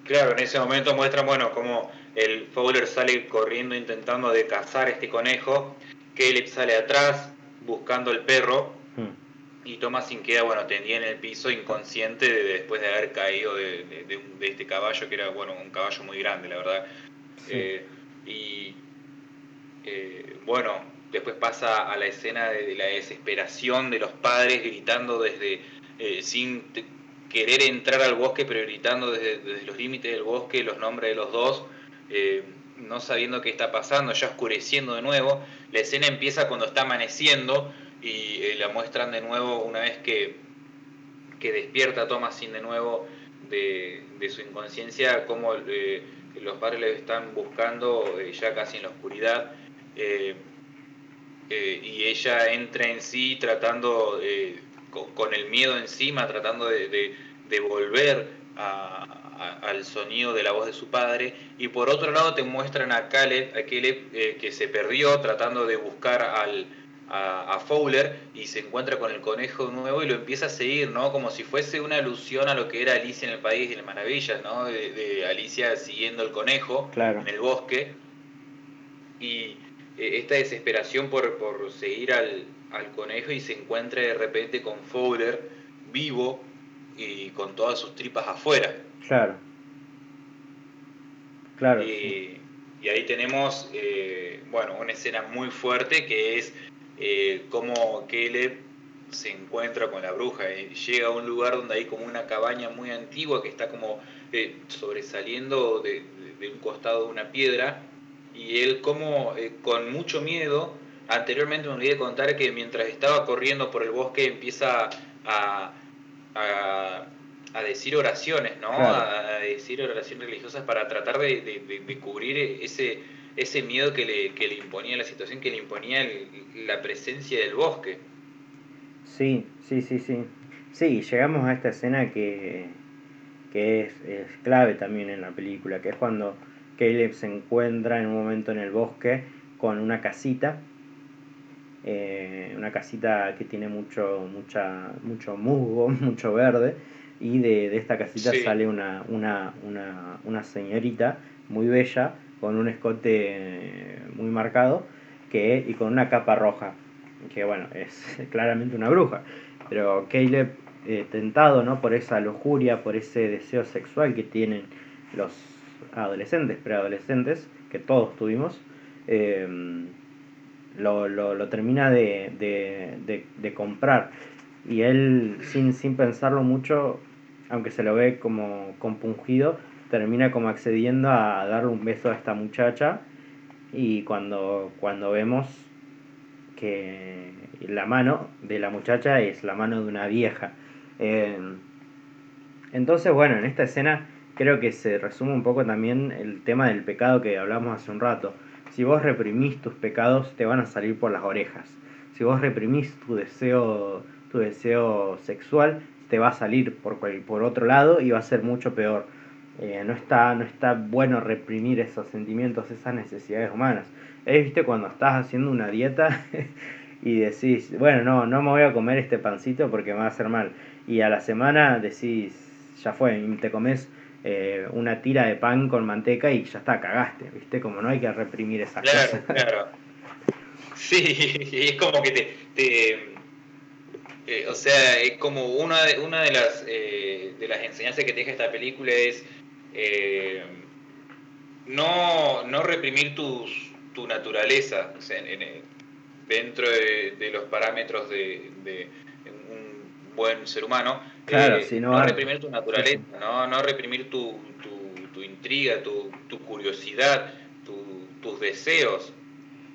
Claro, en ese momento muestran, bueno, como el Fowler sale corriendo intentando de cazar este conejo, Caleb sale atrás buscando el perro hmm. y Thomasin queda, bueno, tendía en el piso inconsciente después de haber caído de, de, este caballo, que era, bueno, un caballo muy grande, la verdad. Eh, y eh, bueno, después pasa a la escena de, la desesperación de los padres gritando desde, eh, sin querer entrar al bosque, pero gritando desde, los límites del bosque los nombres de los dos, no sabiendo qué está pasando, ya oscureciendo de nuevo. La escena empieza cuando está amaneciendo y la muestran de nuevo una vez que, que despierta Thomasin de nuevo de, su inconsciencia, como los padres están buscando eh, ya casi en la oscuridad eh, eh, y ella entra en sí tratando, con, el miedo encima, tratando de, volver al sonido de la voz de su padre. Y por otro lado te muestran a Caleb, a Caleb que se perdió tratando de buscar al, a, Fowler y se encuentra con el conejo nuevo y lo empieza a seguir, ¿no? Como si fuese una alusión a lo que era Alicia en el País de las Maravillas, ¿no? De, Alicia siguiendo el conejo en el bosque. Y eh, esta desesperación por, por seguir al, al, conejo y se encuentra de repente con Fowler vivo y con todas sus tripas afuera. Claro. Claro. Y, ahí tenemos, eh, bueno, una escena muy fuerte que es eh, cómo Caleb se encuentra con la bruja. y llega a un lugar donde hay como una cabaña muy antigua que está como eh, sobresaliendo de, un costado de una piedra. Y él como eh, con mucho miedo, anteriormente me olvidé contar que mientras estaba corriendo por el bosque empieza a, a, decir oraciones, ¿no? A, decir oraciones religiosas para tratar de, de cubrir ese ese miedo que le, que le imponía la situación, que le imponía la presencia del bosque. Sí, sí, sí, sí. Sí, llegamos a esta escena que, que es, clave también en la película, que es cuando Caleb se encuentra en un momento en el bosque con una casita, eh, una casita que tiene mucho, mucha, mucho musgo, [LAUGHS] mucho verde, y de, esta casita sale una, una, una, una señorita muy bella con un escote muy marcado que, y con una capa roja, que bueno, es [LAUGHS] claramente una bruja. Pero Caleb, eh, tentado ¿no? por esa lujuria, por ese deseo sexual que tienen los adolescentes, preadolescentes, que todos tuvimos, eh, lo, lo, termina de, de, de, comprar. Y él, sin, sin pensarlo mucho, aunque se lo ve como compungido, termina como accediendo a darle un beso a esta muchacha y cuando, cuando vemos que la mano de la muchacha es la mano de una vieja. Eh, Entonces, bueno, en esta escena creo que se resume un poco también el tema del pecado que hablamos hace un rato. Si vos reprimís tus pecados, te van a salir por las orejas. Si vos reprimís tu deseo, tu deseo sexual, te va a salir por, por otro lado y va a ser mucho peor. Eh, no, está, no está bueno reprimir esos sentimientos, esas necesidades humanas. Es, viste, cuando estás haciendo una dieta [LAUGHS] y decís, bueno, no, no me voy a comer este pancito porque me va a hacer mal. Y a la semana decís, ya fue, y te comes eh, una tira de pan con manteca y ya está, cagaste, ¿viste? Como no hay que reprimir esa claro, [LAUGHS] Claro, Sí, [LAUGHS] es como que te... Eh, o sea, es como una de, una de las de las enseñanzas que te deja esta película es no, no reprimir tus, tu naturaleza, o sea, dentro de, los parámetros de, un buen ser humano, Claro, eh, no, reprimir tu naturaleza, ¿no? no reprimir tu, tu, intriga, tu, curiosidad, tus deseos,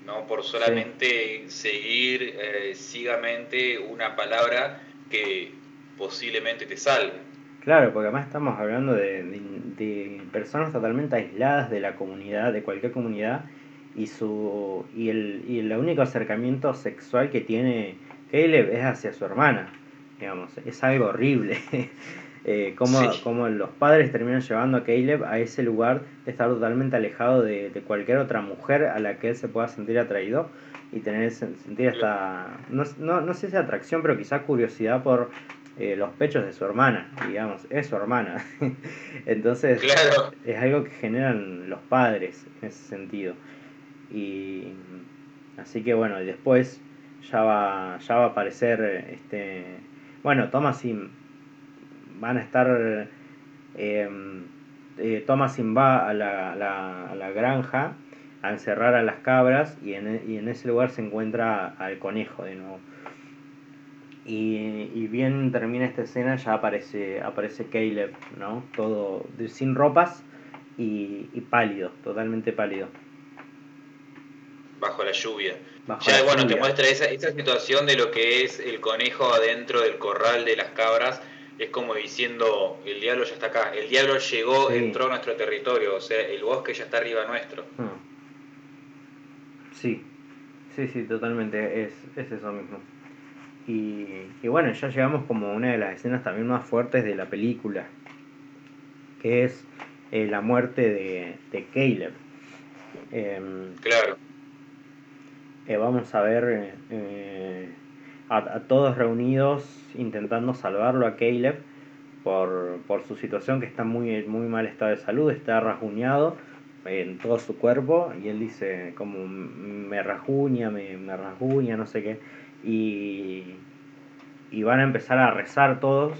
no por solamente seguir eh, ciegamente una palabra que posiblemente te salve. Claro, porque además estamos hablando de, de, personas totalmente aisladas de la comunidad, de cualquier comunidad, y su y el, y el único acercamiento sexual que tiene Caleb es hacia su hermana digamos, es algo horrible. [LAUGHS] eh, como, los padres terminan llevando a Caleb a ese lugar de estar totalmente alejado de, cualquier otra mujer a la que él se pueda sentir atraído y tener sentir esta, no, no, no sé si atracción, pero quizás curiosidad por eh, los pechos de su hermana, digamos, es su hermana. [LAUGHS] Entonces es algo que generan los padres en ese sentido. Y así que bueno, y después ya va, ya va a aparecer este bueno, Thomas van a estar... Em, eh, Thomasin va a la, a la, granja a encerrar a las cabras y en, y en ese lugar se encuentra al conejo de nuevo. Y, y, bien termina esta escena, ya aparece, aparece Caleb, ¿no? Todo sin ropas y, y pálido, totalmente pálido bajo la lluvia. ya, bueno, te muestra esa, esa situación de lo que es el conejo adentro del corral de las cabras. Es como diciendo, el diablo ya está acá. El diablo llegó, entró a nuestro territorio. O sea, el bosque ya está arriba nuestro. Ah. Sí, sí, sí, totalmente. Es, es eso mismo. Y, y, bueno, ya llegamos como una de las escenas también más fuertes de la película. Que es eh, la muerte de, de Caleb. Em, claro vamos a ver eh, a, todos reunidos intentando salvarlo a Caleb por, por, su situación que está muy, muy mal estado de salud, está rasguñado en todo su cuerpo y él dice como me rasguña, me, me rasguña, no sé qué. Y, y van a empezar a rezar todos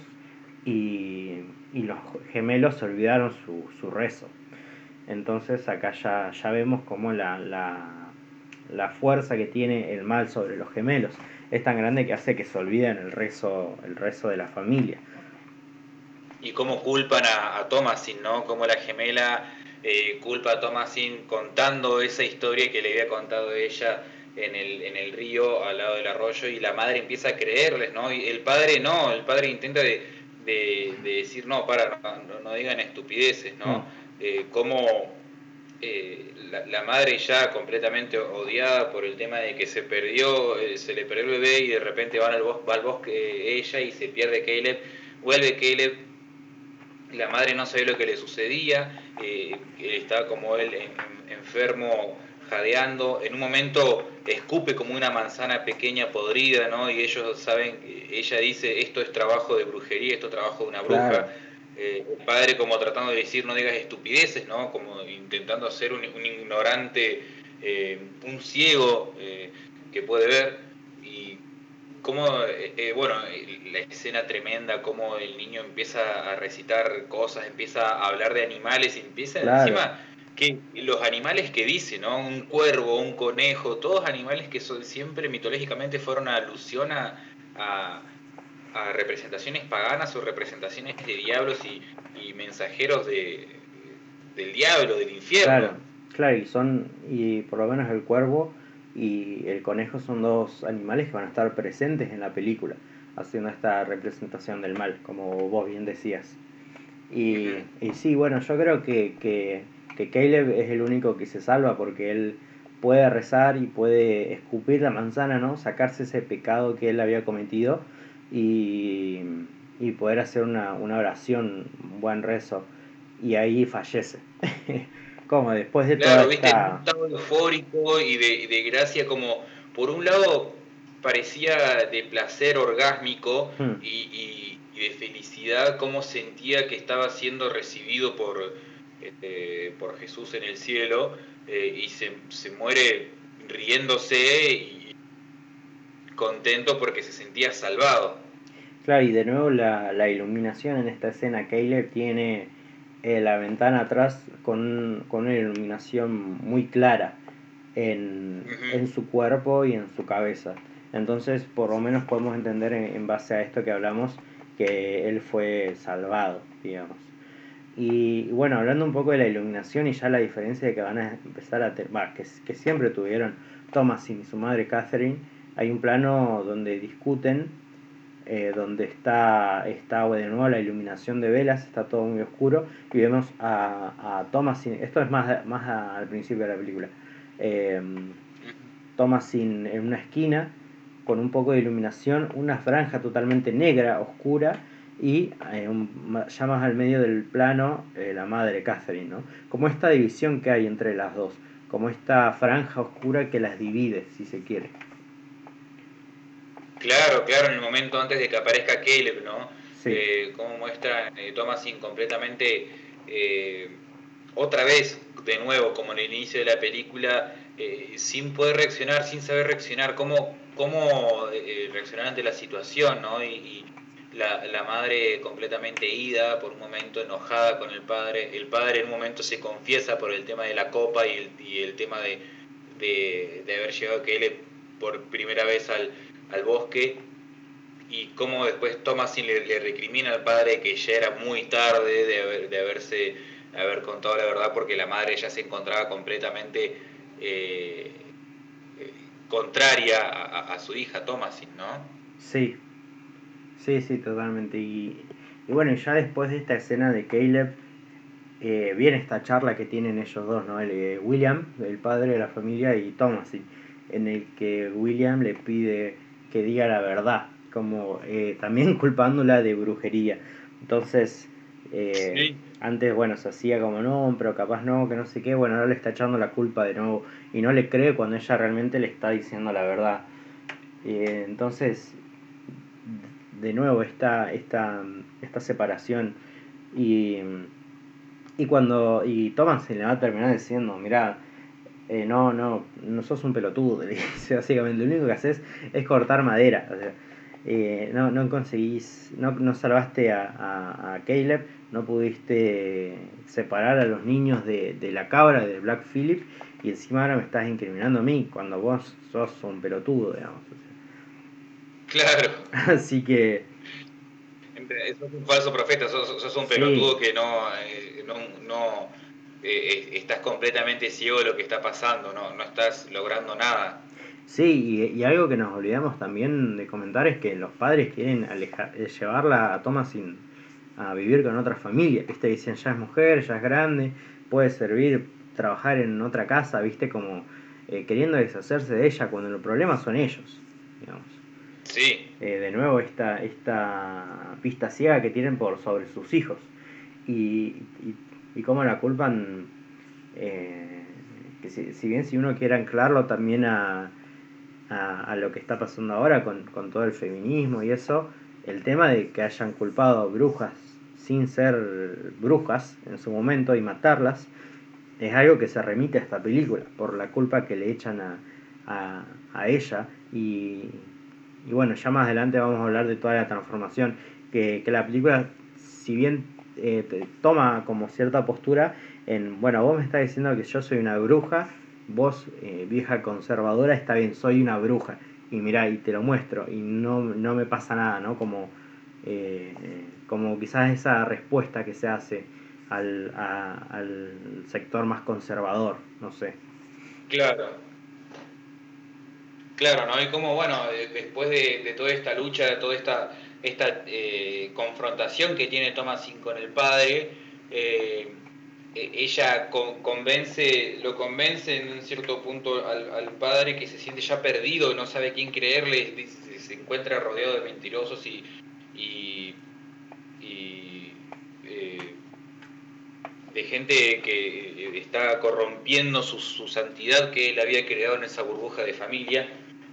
y, y los gemelos se olvidaron su, su rezo. Entonces acá ya, ya vemos como la, la la fuerza que tiene el mal sobre los gemelos. Es tan grande que hace que se olviden el rezo, el rezo de la familia. Y cómo culpan a, a Thomasin, ¿no? Como la gemela eh, culpa a Thomasin contando esa historia que le había contado ella en el, en el río al lado del arroyo y la madre empieza a creerles, ¿no? Y el padre no, el padre intenta de, de, decir, no, para, no, digan estupideces, ¿no? Mm. Eh, cómo eh, la, madre ya completamente odiada por el tema de que se perdió, eh, se le perdió el bebé y de repente van al bosque, va al bosque ella y se pierde Caleb, vuelve Caleb, la madre no sabía lo que le sucedía, estaba como él enfermo, jadeando, en un momento escupe como una manzana pequeña podrida, ¿no? Y ellos saben, ella dice, esto es trabajo de brujería, esto es trabajo de una bruja. Eh, el padre como tratando de decir no digas estupideces, ¿no? Como intentando hacer un, ignorante, eh, un ciego eh, que puede ver. Y como, bueno, la escena tremenda, como el niño empieza a recitar cosas, empieza a hablar de animales, y empieza encima que los animales que dice, ¿no? Un cuervo, un conejo, todos animales que son, siempre mitológicamente fueron alusión a a representaciones paganas o representaciones de diablos y, mensajeros de, del diablo, del infierno. Claro, claro, y son, y por lo menos el cuervo y el conejo son dos animales que van a estar presentes en la película, haciendo esta representación del mal, como vos bien decías. Y, y sí, bueno, yo creo que, que, que Caleb es el único que se salva porque él puede rezar y puede escupir la manzana, ¿no? Sacarse ese pecado que él había cometido y, y poder hacer una, una oración, un buen rezo. Y ahí fallece. [LAUGHS] como después de claro, viste, un estado eufórico y de, de, gracia, como por un lado parecía de placer orgásmico hmm. y, y, y, de felicidad, como sentía que estaba siendo recibido por, este, por Jesús en el cielo eh, y se, se, muere riéndose y contento porque se sentía salvado. Claro, y de nuevo la, la iluminación en esta escena, Caleb tiene eh, la ventana atrás con, con, una iluminación muy clara en, en, su cuerpo y en su cabeza. Entonces, por lo menos podemos entender en, en base a esto que hablamos que él fue salvado, digamos. Y bueno, hablando un poco de la iluminación y ya la diferencia de que van a empezar a tener, que, que siempre tuvieron Thomas y su madre Catherine, hay un plano donde discuten, eh, donde está, está de nuevo la iluminación de velas, está todo muy oscuro, y vemos a, a Thomas, esto es más, más al principio de la película, eh, Thomas en una esquina con un poco de iluminación, una franja totalmente negra, oscura, y eh, ya más al medio del plano eh, la madre Catherine, ¿no? Como esta división que hay entre las dos, como esta franja oscura que las divide, si se quiere. Claro, claro, en el momento antes de que aparezca Caleb, ¿no? Eh, como muestra Thomasin completamente, otra vez, de nuevo, como en el inicio de la película, sin poder reaccionar, sin saber reaccionar, cómo, cómo reaccionar ante la situación, ¿no? y la, la, madre completamente ida, por un momento enojada con el padre. El padre en un momento se confiesa por el tema de la copa y el, y el tema de, de, de, haber llegado él por primera vez al, al bosque y cómo después Thomasin le, le, recrimina al padre que ya era muy tarde de, haber, de haberse haber contado la verdad porque la madre ya se encontraba completamente eh, eh contraria a, a, su hija Thomasin, ¿no? Sí, Sí, sí, totalmente. Y, y bueno, ya después de esta escena de Caleb, eh, viene esta charla que tienen ellos dos, ¿no? El, eh, William, el padre de la familia, y Thomas, en el que William le pide que diga la verdad, como eh, también [LAUGHS] culpándola de brujería. Entonces, eh, sí. antes, bueno, se hacía como no, pero capaz no, que no sé qué, bueno, ahora le está echando la culpa de nuevo y no le cree cuando ella realmente le está diciendo la verdad. Eh, entonces, de nuevo esta, esta, esta separación. Y, y cuando y Thomas se le va a terminar diciendo mira eh, no no no sos un pelotudo [LAUGHS] dice básicamente. Lo único que haces es cortar madera. Eh, no, no conseguís no, no salvaste a, a, a, Caleb no pudiste separar a los niños de, de la cabra de Black Phillip y encima ahora me estás incriminando a mí cuando vos sos un pelotudo digamos Claro. [LAUGHS] Así que. Sos un falso profeta, sos, sos un pelotudo sí. que no, eh, no, no eh, estás completamente ciego de lo que está pasando, no, no estás logrando nada. Sí, y, y, algo que nos olvidamos también de comentar es que los padres quieren alejar, eh, llevarla a Thomasin a vivir con otra familia. ¿Viste? Dicen, ya es mujer, ya es grande, puede servir, trabajar en otra casa, ¿viste? Como eh, queriendo deshacerse de ella cuando los problemas son ellos, digamos. Sí. Eh, de nuevo, esta, esta pista ciega que tienen por sobre sus hijos. Y, y, y cómo la culpan, eh, que si, si, bien si uno quiere anclarlo también a, a, lo que está pasando ahora con, con todo el feminismo y eso, el tema de que hayan culpado a brujas sin ser brujas en su momento y matarlas, es algo que se remite a esta película, por la culpa que le echan a, a, a ella y, y bueno, ya más adelante vamos a hablar de toda la transformación, que, que la película, si bien eh, toma como cierta postura en, bueno, vos me estás diciendo que yo soy una bruja, vos, eh, vieja conservadora, está bien, soy una bruja, y mirá, y te lo muestro, y no, no me pasa nada, ¿no? Como, eh, como quizás esa respuesta que se hace al, a, al sector más conservador, no sé. Claro, Claro, ¿no? Y como, bueno, después de, toda esta lucha, de toda esta esta eh, confrontación que tiene Thomasin con el padre, eh, e, ella convence, lo convence en un cierto punto al, padre que se siente ya perdido, no sabe quién creerle, se, encuentra rodeado de mentirosos y, y, eh, de gente que está corrompiendo su, su, santidad que él había creado en esa burbuja de familia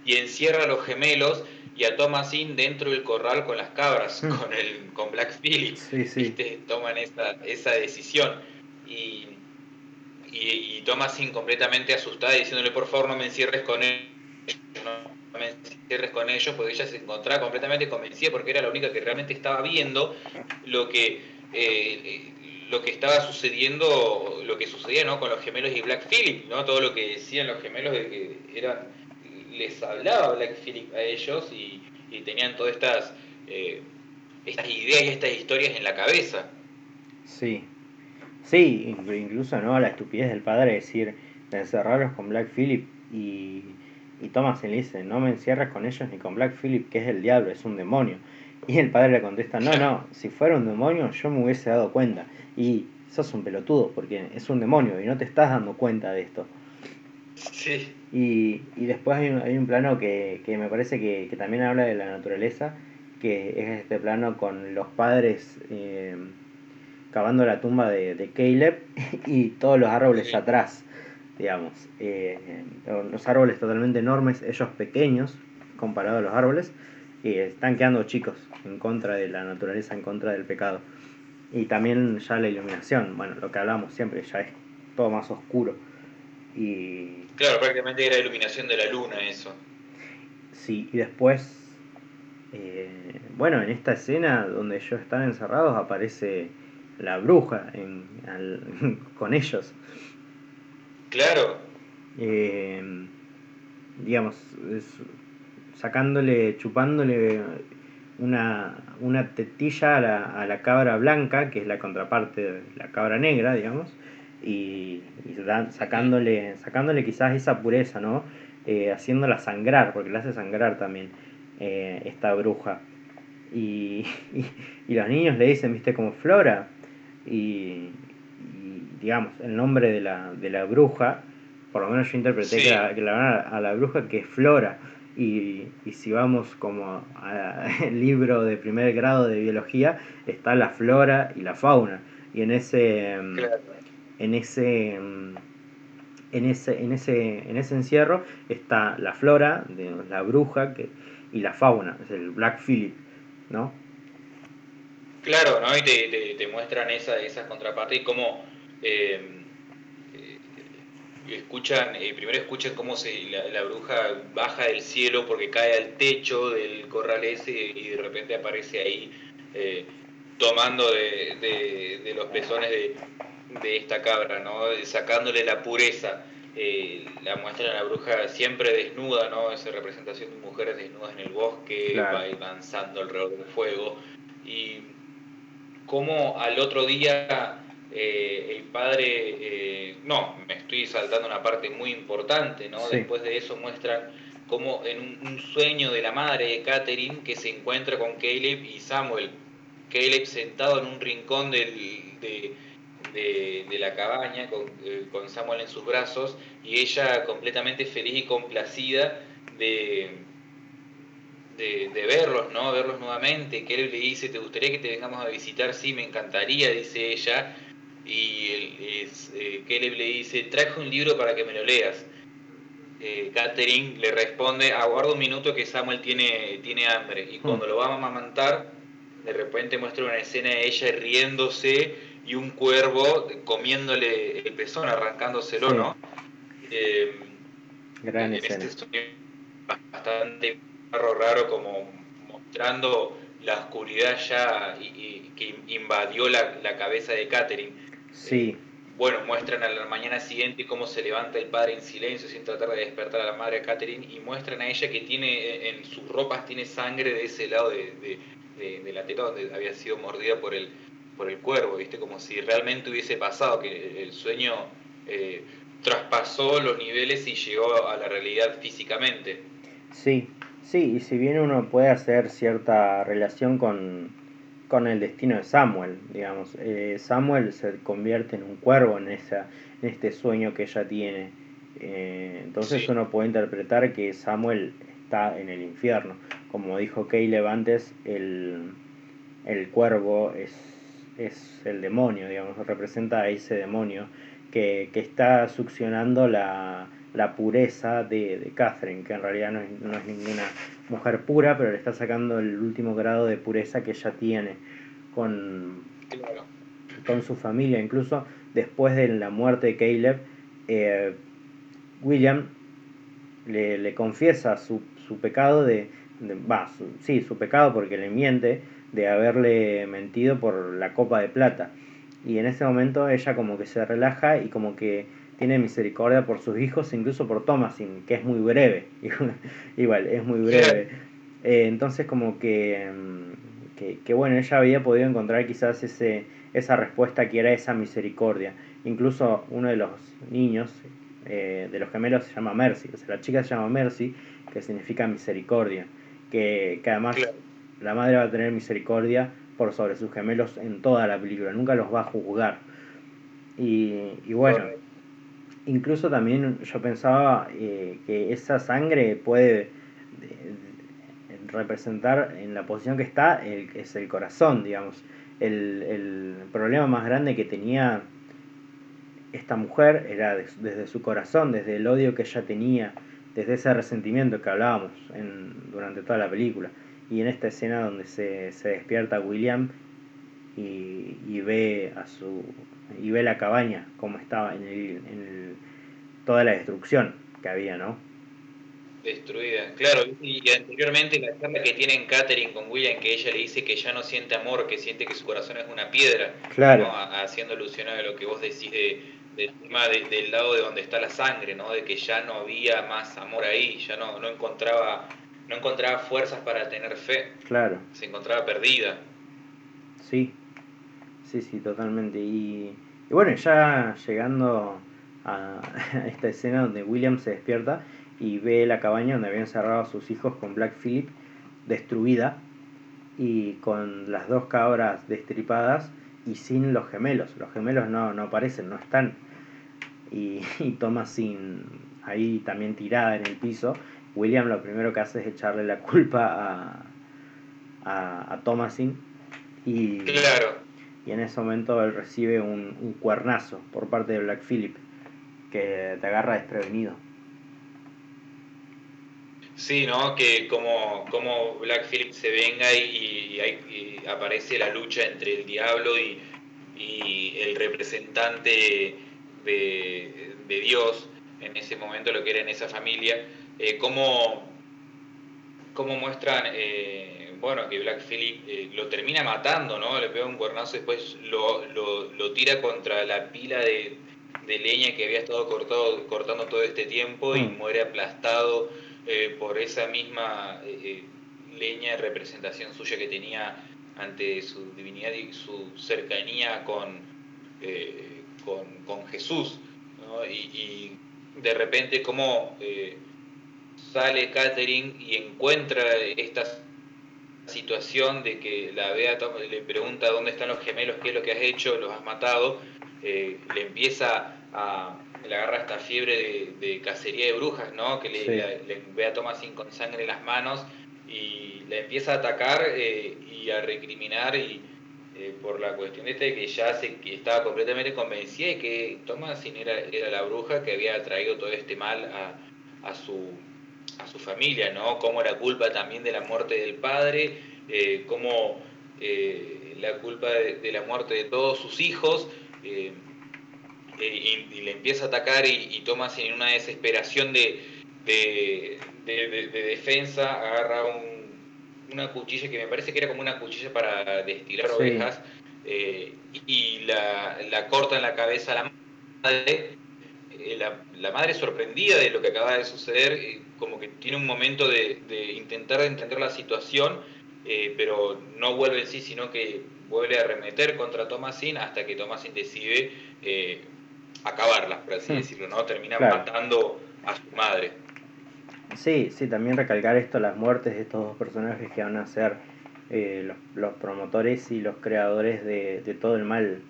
y encierra a los gemelos y a Thomasin dentro del corral con las cabras, mm. con el con Black Phillip. Sí, Toman esa, esa decisión. Y, y, Thomasin completamente asustada diciéndole por favor no me encierres con ellos, no me encierres con ellos, porque ella se encontraba completamente convencida porque era la única que realmente estaba viendo lo que eh, lo que estaba sucediendo, lo que sucedía ¿no? con los gemelos y Black Phillip, ¿no? todo lo que decían los gemelos de que eran les hablaba Black Phillip a ellos y, tenían todas estas, eh, estas ideas y estas historias en la cabeza. Sí, sí, incluso no la estupidez del padre decir, de encerrarlos con Black Phillip y, y Thomas le dice, no me encierres con ellos ni con Black Phillip, que es el diablo, es un demonio. Y el padre le contesta, no, no, si fuera un demonio yo me hubiese dado cuenta. Y sos un pelotudo, porque es un demonio y no te estás dando cuenta de esto. Sí. Y, y después hay un, hay un plano que, que me parece que, que, también habla de la naturaleza, que es este plano con los padres eh, cavando la tumba de, de, Caleb [LAUGHS] y todos los árboles atrás, digamos. Eh, los árboles totalmente enormes, ellos pequeños comparados a los árboles, y están quedando chicos en contra de la naturaleza, en contra del pecado. Y también ya la iluminación, bueno, lo que hablamos siempre, ya es todo más oscuro y... Claro, prácticamente era iluminación de la luna eso. Sí, y después, eh, bueno, en esta escena donde ellos están encerrados aparece la bruja en, [LAUGHS] con ellos. Claro. Eh, digamos, sacándole, chupándole una, una tetilla a la, a la cabra blanca, que es la contraparte de la cabra negra, digamos y, sacándole, sacándole quizás esa pureza, ¿no? Eh, haciéndola sangrar, porque la hace sangrar también eh, esta bruja. Y, [LAUGHS] y, los niños le dicen, viste, como Flora. Y, digamos, el nombre de la, de la bruja, por lo menos yo interpreté que, la, que a, la bruja que es Flora. Y, y si vamos como al libro de primer grado de biología, está la flora y la fauna. Y en ese, en ese, en ese, en ese, en ese encierro está la flora, de la bruja que, y la fauna, es el Black Phillip, ¿no? Claro, ¿no? Y te, te, muestran esa, esas contrapartes y cómo eh, eh, escuchan, eh, primero escuchan cómo se, la, bruja baja del cielo porque cae al techo del corral ese y de repente aparece ahí tomando de, de los pezones de, de esta cabra, ¿no? sacándole la pureza. Eh, la muestra a la bruja siempre desnuda, ¿no? esa representación de mujeres desnudas en el bosque, avanzando alrededor del fuego. Y como al otro día eh, el padre, eh, no, me estoy saltando una parte muy importante, ¿no? Después de eso muestran como en un, sueño de la madre de Catherine que se encuentra con Caleb y Samuel. Caleb sentado en un rincón del, de, de, la cabaña eh, con, Samuel en sus brazos y ella completamente feliz y complacida de, de, verlos, ¿no? Verlos nuevamente, que él le dice, ¿te gustaría que te vengamos a visitar? Sí, me encantaría, dice ella. Y él, eh, Caleb le dice, traje un libro para que me lo leas. Eh, Catherine le responde, aguarda un minuto que Samuel tiene, tiene hambre. Y cuando mm. lo va a amamantar, de repente muestra una escena de ella riéndose y un cuervo comiéndole el pezón, arrancándoselo, ¿no? Eh, Gran escena. Este bastante raro como mostrando la oscuridad ya y, que invadió la, cabeza de Catherine. Sí. Eh, bueno, muestran a la mañana siguiente cómo se levanta el padre en silencio sin tratar de despertar a la madre de Catherine y muestran a ella que tiene en sus ropas tiene sangre de ese lado de, de la teta donde había sido mordida por el, por el cuervo, ¿viste? Como si realmente hubiese pasado, que el sueño eh, traspasó los niveles y llegó a la realidad físicamente. Sí, Sí, y si bien uno puede hacer cierta relación con, con el destino de Samuel, digamos, eh, Samuel se convierte en un cuervo en, esa, en este sueño que ella tiene. Eh, entonces uno puede interpretar que Samuel está en el infierno. Como dijo Caleb antes, el, el cuervo es, es el demonio, digamos, representa a ese demonio que, que está succionando la, la pureza de, de, Catherine, que en realidad no es, no es, ninguna mujer pura, pero le está sacando el último grado de pureza que ella tiene con, con su familia. Incluso después de la muerte de Caleb, eh, William le, le, confiesa su, su pecado de, va, sí, su pecado porque le miente de haberle mentido por la copa de plata. Y en ese momento ella como que se relaja y como que tiene misericordia por sus hijos, incluso por Thomasin, que es muy breve. [LAUGHS] Igual, es muy breve. Eh, entonces como que, mm, que, que, bueno, ella había podido encontrar quizás ese, esa respuesta que era esa misericordia. Incluso uno de los niños, eh, de los gemelos, se llama Mercy. O sea, la chica se llama Mercy, que significa misericordia. Que, que además. La madre va a tener misericordia por sobre sus gemelos en toda la película. Nunca los va a juzgar. Y, y bueno. Incluso también yo pensaba eh, que esa sangre puede eh, representar en la posición que está el, es el corazón, digamos. El, el problema más grande que tenía esta mujer era de, desde su corazón, desde el odio que ella tenía, desde ese resentimiento que hablábamos en, durante toda la película. Y en esta escena donde se, se despierta William y, y ve a su y ve la cabaña como estaba en, el, en el, toda la destrucción que había, ¿no? Destruida, claro. Y anteriormente la charla que tiene en Catherine con William, que ella le dice que ya no siente amor, que siente que su corazón es una piedra, claro. ¿no? haciendo alusión a lo que vos decís de, del tema de, del lado de donde está la sangre, ¿no? de que ya no había más amor ahí, ya no, no encontraba no encontraba fuerzas para tener fe. Claro. Se encontraba perdida. Sí, Sí, sí, totalmente. Y, y bueno, ya llegando a, [LAUGHS] a, esta escena donde William se despierta y ve la cabaña donde habían cerrado a sus hijos con Black Phillip destruida y con las dos cabras destripadas y sin los gemelos. Los gemelos no, no aparecen, no están. Y, [LAUGHS] y Thomasin ahí también tirada en el piso. William lo primero que hace es echarle la culpa a, a, a Thomasin. Y, claro y en ese momento él recibe un, un, cuernazo por parte de Black Phillip que te agarra desprevenido. Sí, ¿no? Que como, como Black Phillip se venga y, y, aparece la lucha entre el diablo y, y el representante de, de, Dios en ese momento, lo que era en esa familia, eh, cómo, cómo muestran... Eh, bueno, que Black Phillip eh, lo termina matando, ¿no? Le pega un cuernazo y después lo, lo, lo tira contra la pila de, de, leña que había estado cortado, cortando todo este tiempo y mm. muere aplastado eh, por esa misma leña de representación suya que tenía ante su divinidad y su cercanía con, con, con, Jesús, ¿no? y, y, de repente como sale Catherine y encuentra estas situación de que la Bea le pregunta dónde están los gemelos, qué es lo que has hecho, los has matado, eh, le empieza a, le agarra esta fiebre de, de cacería de brujas, ¿no? Que le, sí. le, le ve a Thomasin con sangre en las manos y le empieza a atacar eh, y a recriminar y eh, por la cuestión esta de que ya se, que estaba completamente convencida de que Thomasin era, era la bruja que había traído todo este mal a, a su su familia, ¿no? Cómo la culpa también de la muerte del padre, eh, cómo eh, la culpa de, de, la muerte de todos sus hijos, eh, y, y, le empieza a atacar y, y Thomas en una desesperación de, de, de defensa agarra un, una cuchilla que me parece que era como una cuchilla para destilar sí. ovejas eh, y la, la corta en la cabeza a la madre eh, la, la, madre sorprendida de lo que acaba de suceder, eh, como que tiene un momento de, de intentar entender la situación, eh, pero no vuelve en sí, sino que vuelve a arremeter contra Thomasin hasta que Thomasin decide eh, acabarla, por así hmm. decirlo, ¿no? Termina claro. matando a su madre. Sí, sí, también recalcar esto, las muertes de estos dos personajes que van a ser eh, los, promotores y los creadores de, todo el mal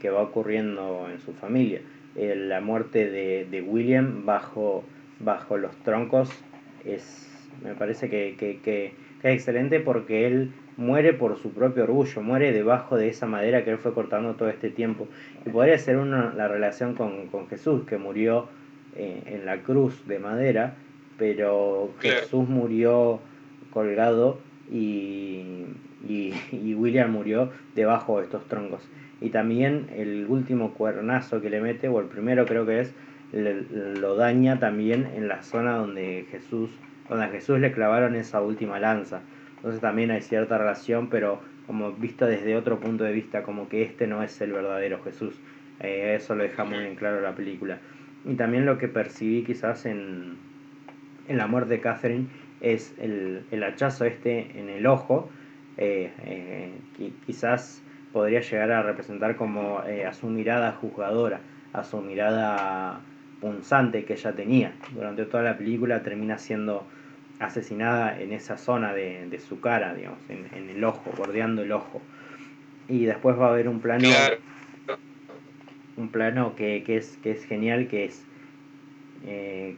que va ocurriendo en su familia. Eh, la muerte de, William bajo, bajo los troncos es, me parece que, que, es excelente porque él muere por su propio orgullo, muere debajo de esa madera que él fue cortando todo este tiempo. Y podría ser una, la relación con, Jesús, que murió eh, en la cruz de madera, pero Jesús murió colgado y, y, William murió debajo de estos troncos. Y también el último cuernazo que le mete, o el primero creo que es, lo daña también en la zona donde Jesús, donde Jesús le clavaron esa última lanza. Entonces también hay cierta relación, pero como visto desde otro punto de vista, como que este no es el verdadero Jesús. Eh, eso lo deja muy en claro la película. Y también lo que percibí quizás en, en la muerte de Catherine es el, el hachazo este en el ojo, eh, eh, quizás podría llegar a representar como a su mirada juzgadora, a su mirada punzante que ella tenía. Durante toda la película termina siendo asesinada en esa zona de, su cara, digamos, en, el ojo, bordeando el ojo. Y después va a haber un plano, un plano que, es, que es genial, que es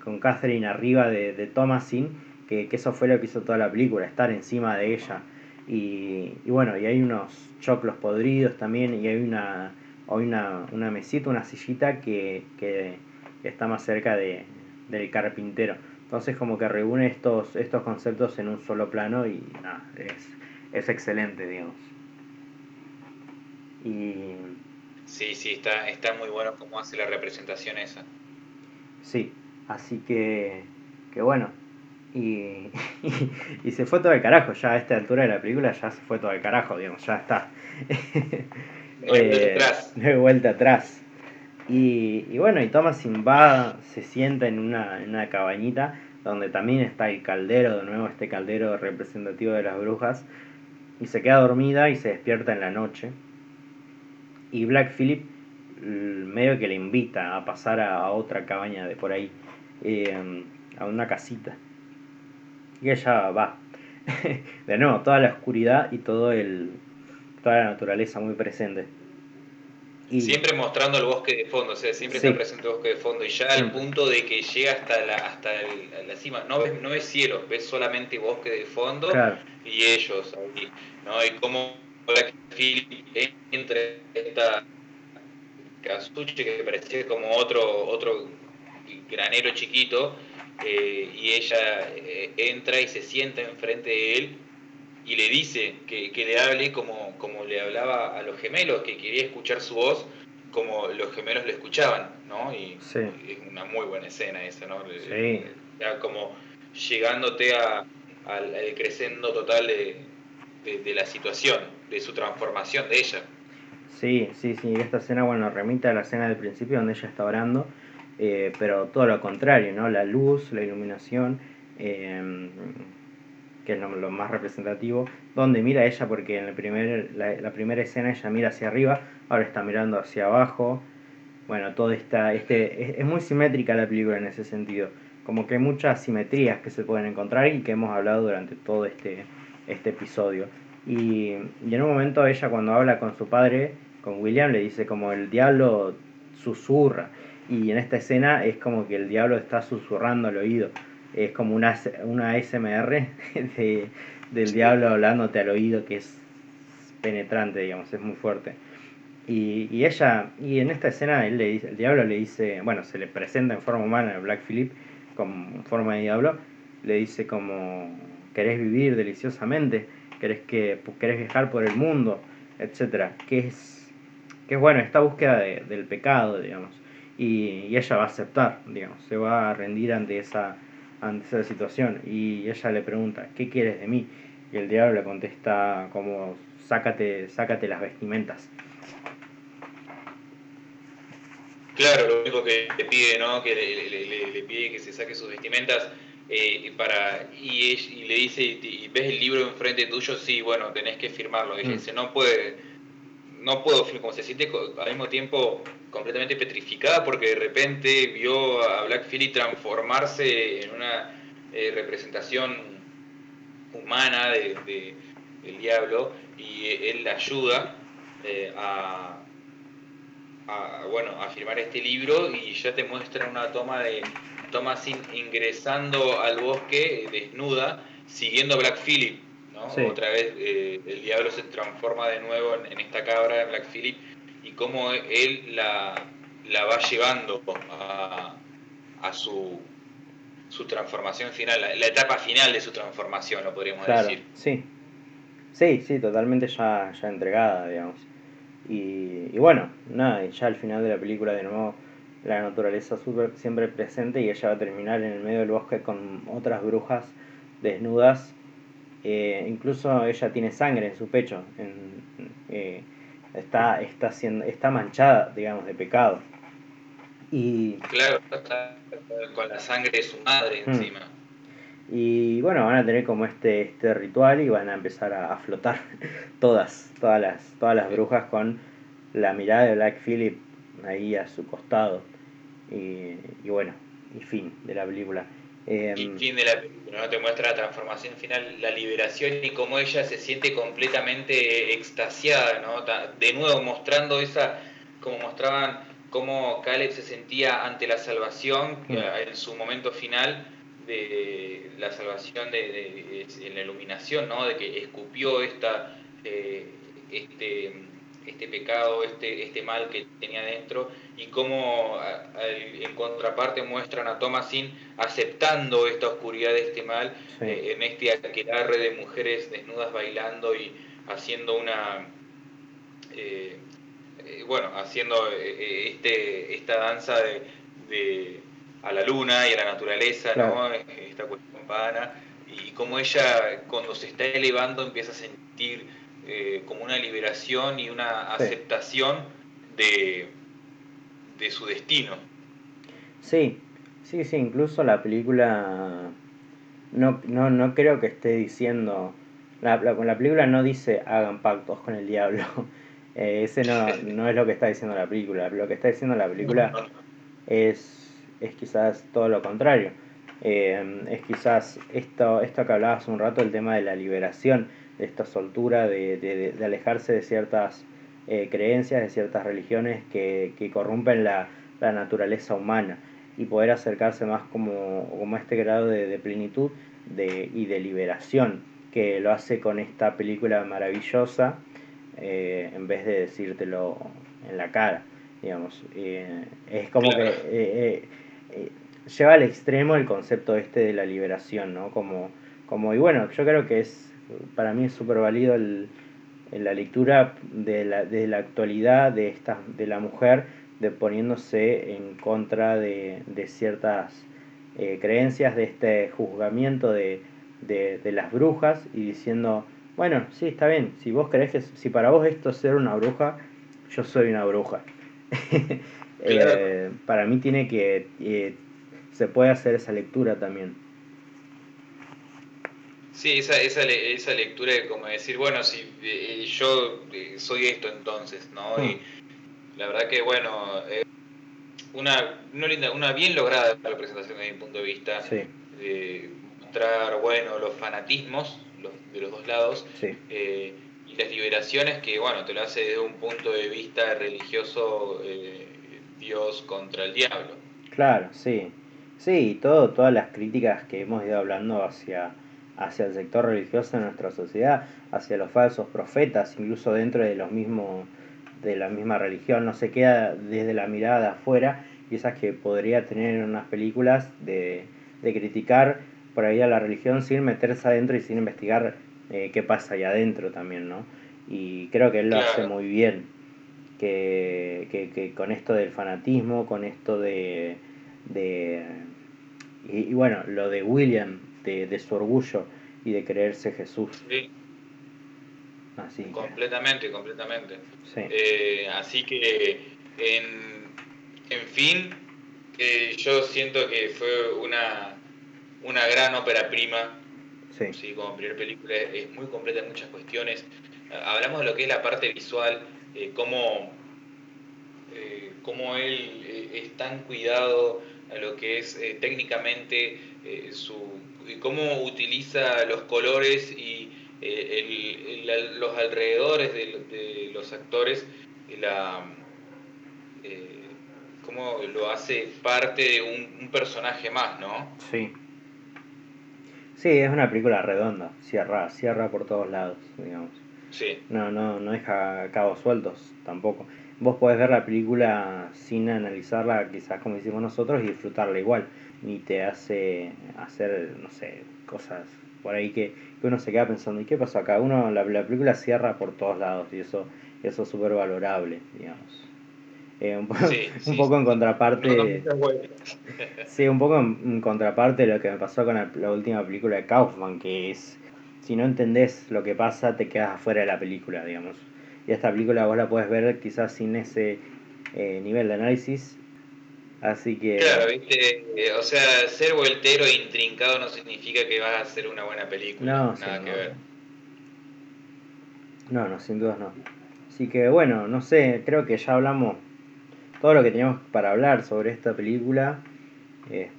con Catherine arriba de, de Thomasin, que, que, eso fue lo que hizo toda la película, estar encima de ella y, bueno, y hay unos choclos podridos también, y hay una, hay una, una mesita, una sillita que, que está más cerca de, del carpintero. Entonces como que reúne estos, estos conceptos en un solo plano y nada, es, es excelente, digamos. Y... Sí, sí, está, está muy bueno cómo hace la representación esa. Sí, así que, que bueno, y, [LAUGHS] y, se fue todo el carajo, ya a esta altura de la película ya se fue todo el carajo, digamos, ya está. [LAUGHS] No hay vuelta eh, atrás. No hay vuelta atrás. Y, bueno, y Thomasin va, se sienta en una, en una cabañita donde también está el caldero, de nuevo este caldero representativo de las brujas, y se queda dormida y se despierta en la noche. Y Black Phillip medio que le invita a pasar a, otra cabaña de por ahí, eh, a una casita y ella va. [LAUGHS] de nuevo, toda la oscuridad y todo el, toda la naturaleza muy presente. Y... Siempre mostrando el bosque de fondo, o sea, siempre está presente el bosque de fondo y ya al punto de que llega hasta la, hasta la cima. No ves, no ves cielo, ves solamente bosque de fondo y ellos ahí, ¿no? Y cómo entre esta casuche que parecía como otro, otro granero chiquito eh, y ella eh, entra y se sienta enfrente de él y le dice que, le hable como, como le hablaba a los gemelos, que quería escuchar su voz como los gemelos le escuchaban, ¿no? Y es una muy buena escena esa, ¿no? Sí. como llegándote a, al, crescendo total de, de, la situación, de su transformación de ella. Sí, sí, sí, esta escena, bueno, remite a la escena del principio donde ella está orando eh, pero todo lo contrario, ¿no? La luz, la iluminación, em, que es lo, más representativo, donde mira ella, porque en el primer, la, primera escena ella mira hacia arriba, ahora está mirando hacia abajo, bueno, todo está, este, es, muy simétrica la película en ese sentido, como que hay muchas simetrías que se pueden encontrar y que hemos hablado durante todo este, este episodio. Y, y en un momento ella cuando habla con su padre, con William, le dice como el diablo susurra y en esta escena es como que el diablo está susurrando al oído. Es como una, una SMR [LAUGHS] de, del diablo hablándote al oído que es penetrante, digamos, es muy fuerte. Y, y, ella, y en esta escena él le dice, el diablo le dice, bueno, se le presenta en forma humana a Black Philip como forma de diablo, le dice como querés vivir deliciosamente, querés que querés viajar por el mundo, etcétera, que es que es bueno esta búsqueda del pecado, digamos y, ella va a aceptar, digamos, se va a rendir ante esa, ante esa situación y ella le pregunta, ¿qué quieres de mí? Y el diablo le contesta como, sácate, sácate las vestimentas. Claro, lo único que le pide, ¿no? Que le, pide que se saque sus vestimentas eh, para y, y, le dice, y, ves el libro enfrente tuyo, sí, bueno, tenés que firmarlo. Y mm. dice, no puede, no puedo, como se siente al mismo tiempo completamente petrificada porque de repente vio a Black Philly transformarse en una eh, representación humana de, del diablo y él la ayuda eh, a, bueno, a firmar este libro y ya te muestra una toma de Thomas ingresando al bosque desnuda, siguiendo a Black Phillip. ¿No? Otra vez eh, el diablo se transforma de nuevo en, esta cabra de Black Phillip y cómo él la, la va llevando a, a su, su transformación final, la, etapa final de su transformación, lo podríamos decir. Sí, sí, sí, totalmente ya, ya entregada, digamos. Y, y bueno, nada, y ya al final de la película de nuevo la naturaleza super, siempre presente y ella va a terminar en el medio del bosque con otras brujas desnudas. Eh, incluso ella tiene sangre en su pecho. Eh, está, está, siendo, está manchada, digamos, de pecado. Y, claro, está con la sangre de su madre hmm. encima. Y bueno, van a tener como este, este ritual y van a empezar a, flotar [LAUGHS] todas, todas las, todas las brujas con la mirada de Black Phillip ahí a su costado. Y, bueno, y fin de la película. Eh, y fin de la película, ¿no? Te muestra la transformación final, la liberación y cómo ella se siente completamente extasiada, ¿no? De nuevo mostrando esa, como mostraban cómo Caleb se sentía ante la salvación mm. en su momento final de la salvación de, en la iluminación, ¿no? de que escupió esta, eh, este, este pecado, este, este mal que tenía dentro, y cómo en contraparte muestran a Thomasin aceptando esta oscuridad de este mal, eh, en este aquelarre de mujeres desnudas bailando y haciendo una... Eh, eh, bueno, haciendo eh, este, esta danza de, a la luna y a la naturaleza, ¿no? Esta cuestión vana, y como ella cuando se está elevando empieza a sentir como una liberación y una aceptación de, de su destino. Sí, sí, sí, incluso la película no, no, no creo que esté diciendo, la, la, la película no dice hagan pactos con el diablo, [LAUGHS] eh, ese no, [LAUGHS] no es lo que está diciendo la película. Lo que está diciendo la película es, es quizás todo lo contrario. Eh, es quizás esto, esto que hablabas un rato, el tema de la liberación, esta soltura, de, de, alejarse de ciertas eh, creencias, de ciertas religiones que, que corrompen la, la, naturaleza humana y poder acercarse más como, como a este grado de, plenitud de, y de liberación que lo hace con esta película maravillosa eh, en vez de decírtelo en la cara, digamos. Eh, es como que lleva al extremo el concepto este de la liberación, ¿no? Como, como y bueno, yo creo que es, para mí es súper válido el, la lectura de la, de la actualidad de, esta, de la mujer de poniéndose en contra de, de ciertas creencias, de este juzgamiento de, de, de las brujas y diciendo bueno, sí, está bien. Si vos crees que, si para vos esto es ser una bruja, yo soy una bruja. [LAUGHS] Eh, para mí tiene que, eh, se puede hacer esa lectura también. Sí, esa, esa, esa lectura de como decir, bueno, si eh, yo soy esto entonces, ¿no? Hmm. Y la verdad que, bueno, una, una, linda, una bien lograda representación desde mi punto de vista. Sí. mostrar, bueno, los fanatismos de los dos lados. Eh, y las liberaciones que, bueno, te lo hace desde un punto de vista religioso eh, Dios contra el diablo. Claro, sí. Sí, todo, todas las críticas que hemos ido hablando hacia, hacia el sector religioso de nuestra sociedad, hacia los falsos profetas, incluso dentro de los mismos de la misma religión, no se queda desde la mirada afuera y esas que podría tener en unas películas de, de criticar por ahí a la religión sin meterse adentro y sin investigar eh, qué pasa ahí adentro también, ¿no? Y creo que él lo hace muy bien, que, que, con esto del fanatismo, con esto de... de y, bueno, lo de William, de, de, su orgullo y de creerse Jesús. Sí. Así completamente, completamente. Eh, así que, en, en fin, eh, yo siento que fue una una gran ópera prima. Sí. Como primera película es muy completa en muchas cuestiones. Hablamos de lo que es la parte visual, eh, cómo, cómo, él es tan cuidado a lo que es técnicamente su, cómo utiliza los colores y eh, los alrededores de, los actores, la, eh, cómo lo hace parte de un, personaje más, ¿no? Sí. Sí, es una película redonda, cierra, cierra por todos lados, digamos. Sí. No, no, no deja cabos sueltos tampoco. Vos podés ver la película sin analizarla, quizás como hicimos nosotros, y disfrutarla igual. Ni te hace hacer, no sé, cosas por ahí que, uno se queda pensando, ¿y qué pasó acá? Uno, la, la película cierra por todos lados y eso, eso es súper valorable, digamos. Eh, un, [LAUGHS] un poco en contraparte. [LAUGHS] sí, un poco en, contraparte de lo que me pasó con la, última película de Kaufman, que es si no entendés lo que pasa, te quedas afuera de la película, digamos. Y esta película vos la puedes ver quizás sin ese eh, nivel de análisis. Así que. Claro, viste, eh, o sea, ser voltero e intrincado no significa que vas a hacer una buena película. No, nada que ver. No, no, sin dudas no. Así que bueno, no sé, creo que ya hablamos todo lo que teníamos para hablar sobre esta película. Eh,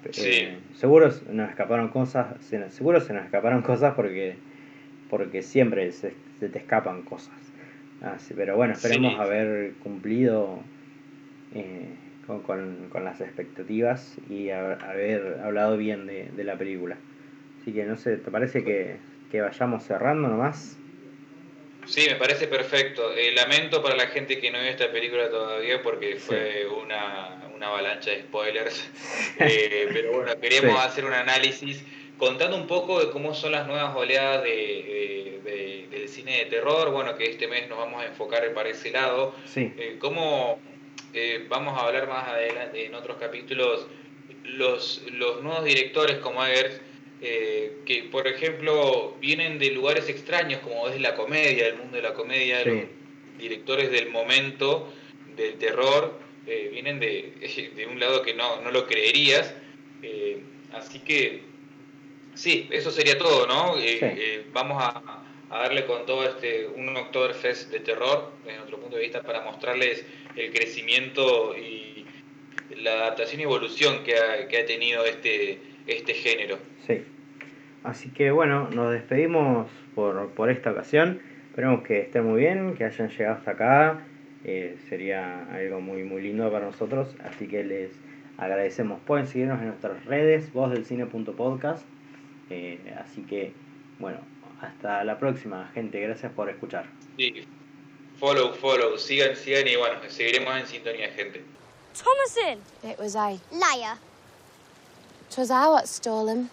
seguro nos escaparon cosas, seguro se nos escaparon cosas porque, porque siempre se, te escapan cosas. pero bueno, esperemos haber cumplido eh, con, las expectativas y haber hablado bien de, la película. Así que no sé, ¿te parece que, que vayamos cerrando nomás? Sí, me parece perfecto. Eh, lamento para la gente que no vio esta película todavía porque fue una, avalancha de spoilers. [LAUGHS] Eh, pero bueno, queremos hacer un análisis contando un poco de cómo son las nuevas oleadas de, del cine de terror. Bueno, que este mes nos vamos a enfocar para ese lado. Sí. Eh, cómo vamos a hablar más adelante en otros capítulos los, los nuevos directores como Eggers eh, que por ejemplo vienen de lugares extraños como es la comedia, el mundo de la comedia, los directores del momento, del terror, eh, vienen de, [LAUGHS] de, un lado que no, no lo creerías. Eh, así que sí, eso sería todo, ¿no? vamos a, darle con todo este un Oktoberfest de terror, desde nuestro punto de vista, para mostrarles el crecimiento y la adaptación y evolución que ha, que ha tenido este, este género. Sí. Así que bueno, nos despedimos por, por esta ocasión. Esperemos que estén muy bien, que hayan llegado hasta acá. Eh, sería algo muy muy lindo para nosotros. Así que les agradecemos. Pueden seguirnos en nuestras redes, vozdelcine.podcast. Eh, así que bueno, hasta la próxima, gente. Gracias por escuchar. Sí. Follow, follow, sigan, sigan y bueno, seguiremos en sintonía, gente. Thomasin! It was I. Liar. Twas I what stole him.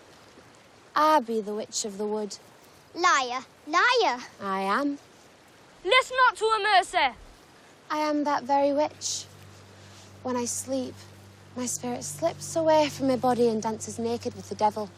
I be the witch of the wood. Liar, liar. I am. Listen not to her, Mercy. I am that very witch. When I sleep, my spirit slips away from my body and dances naked with the devil.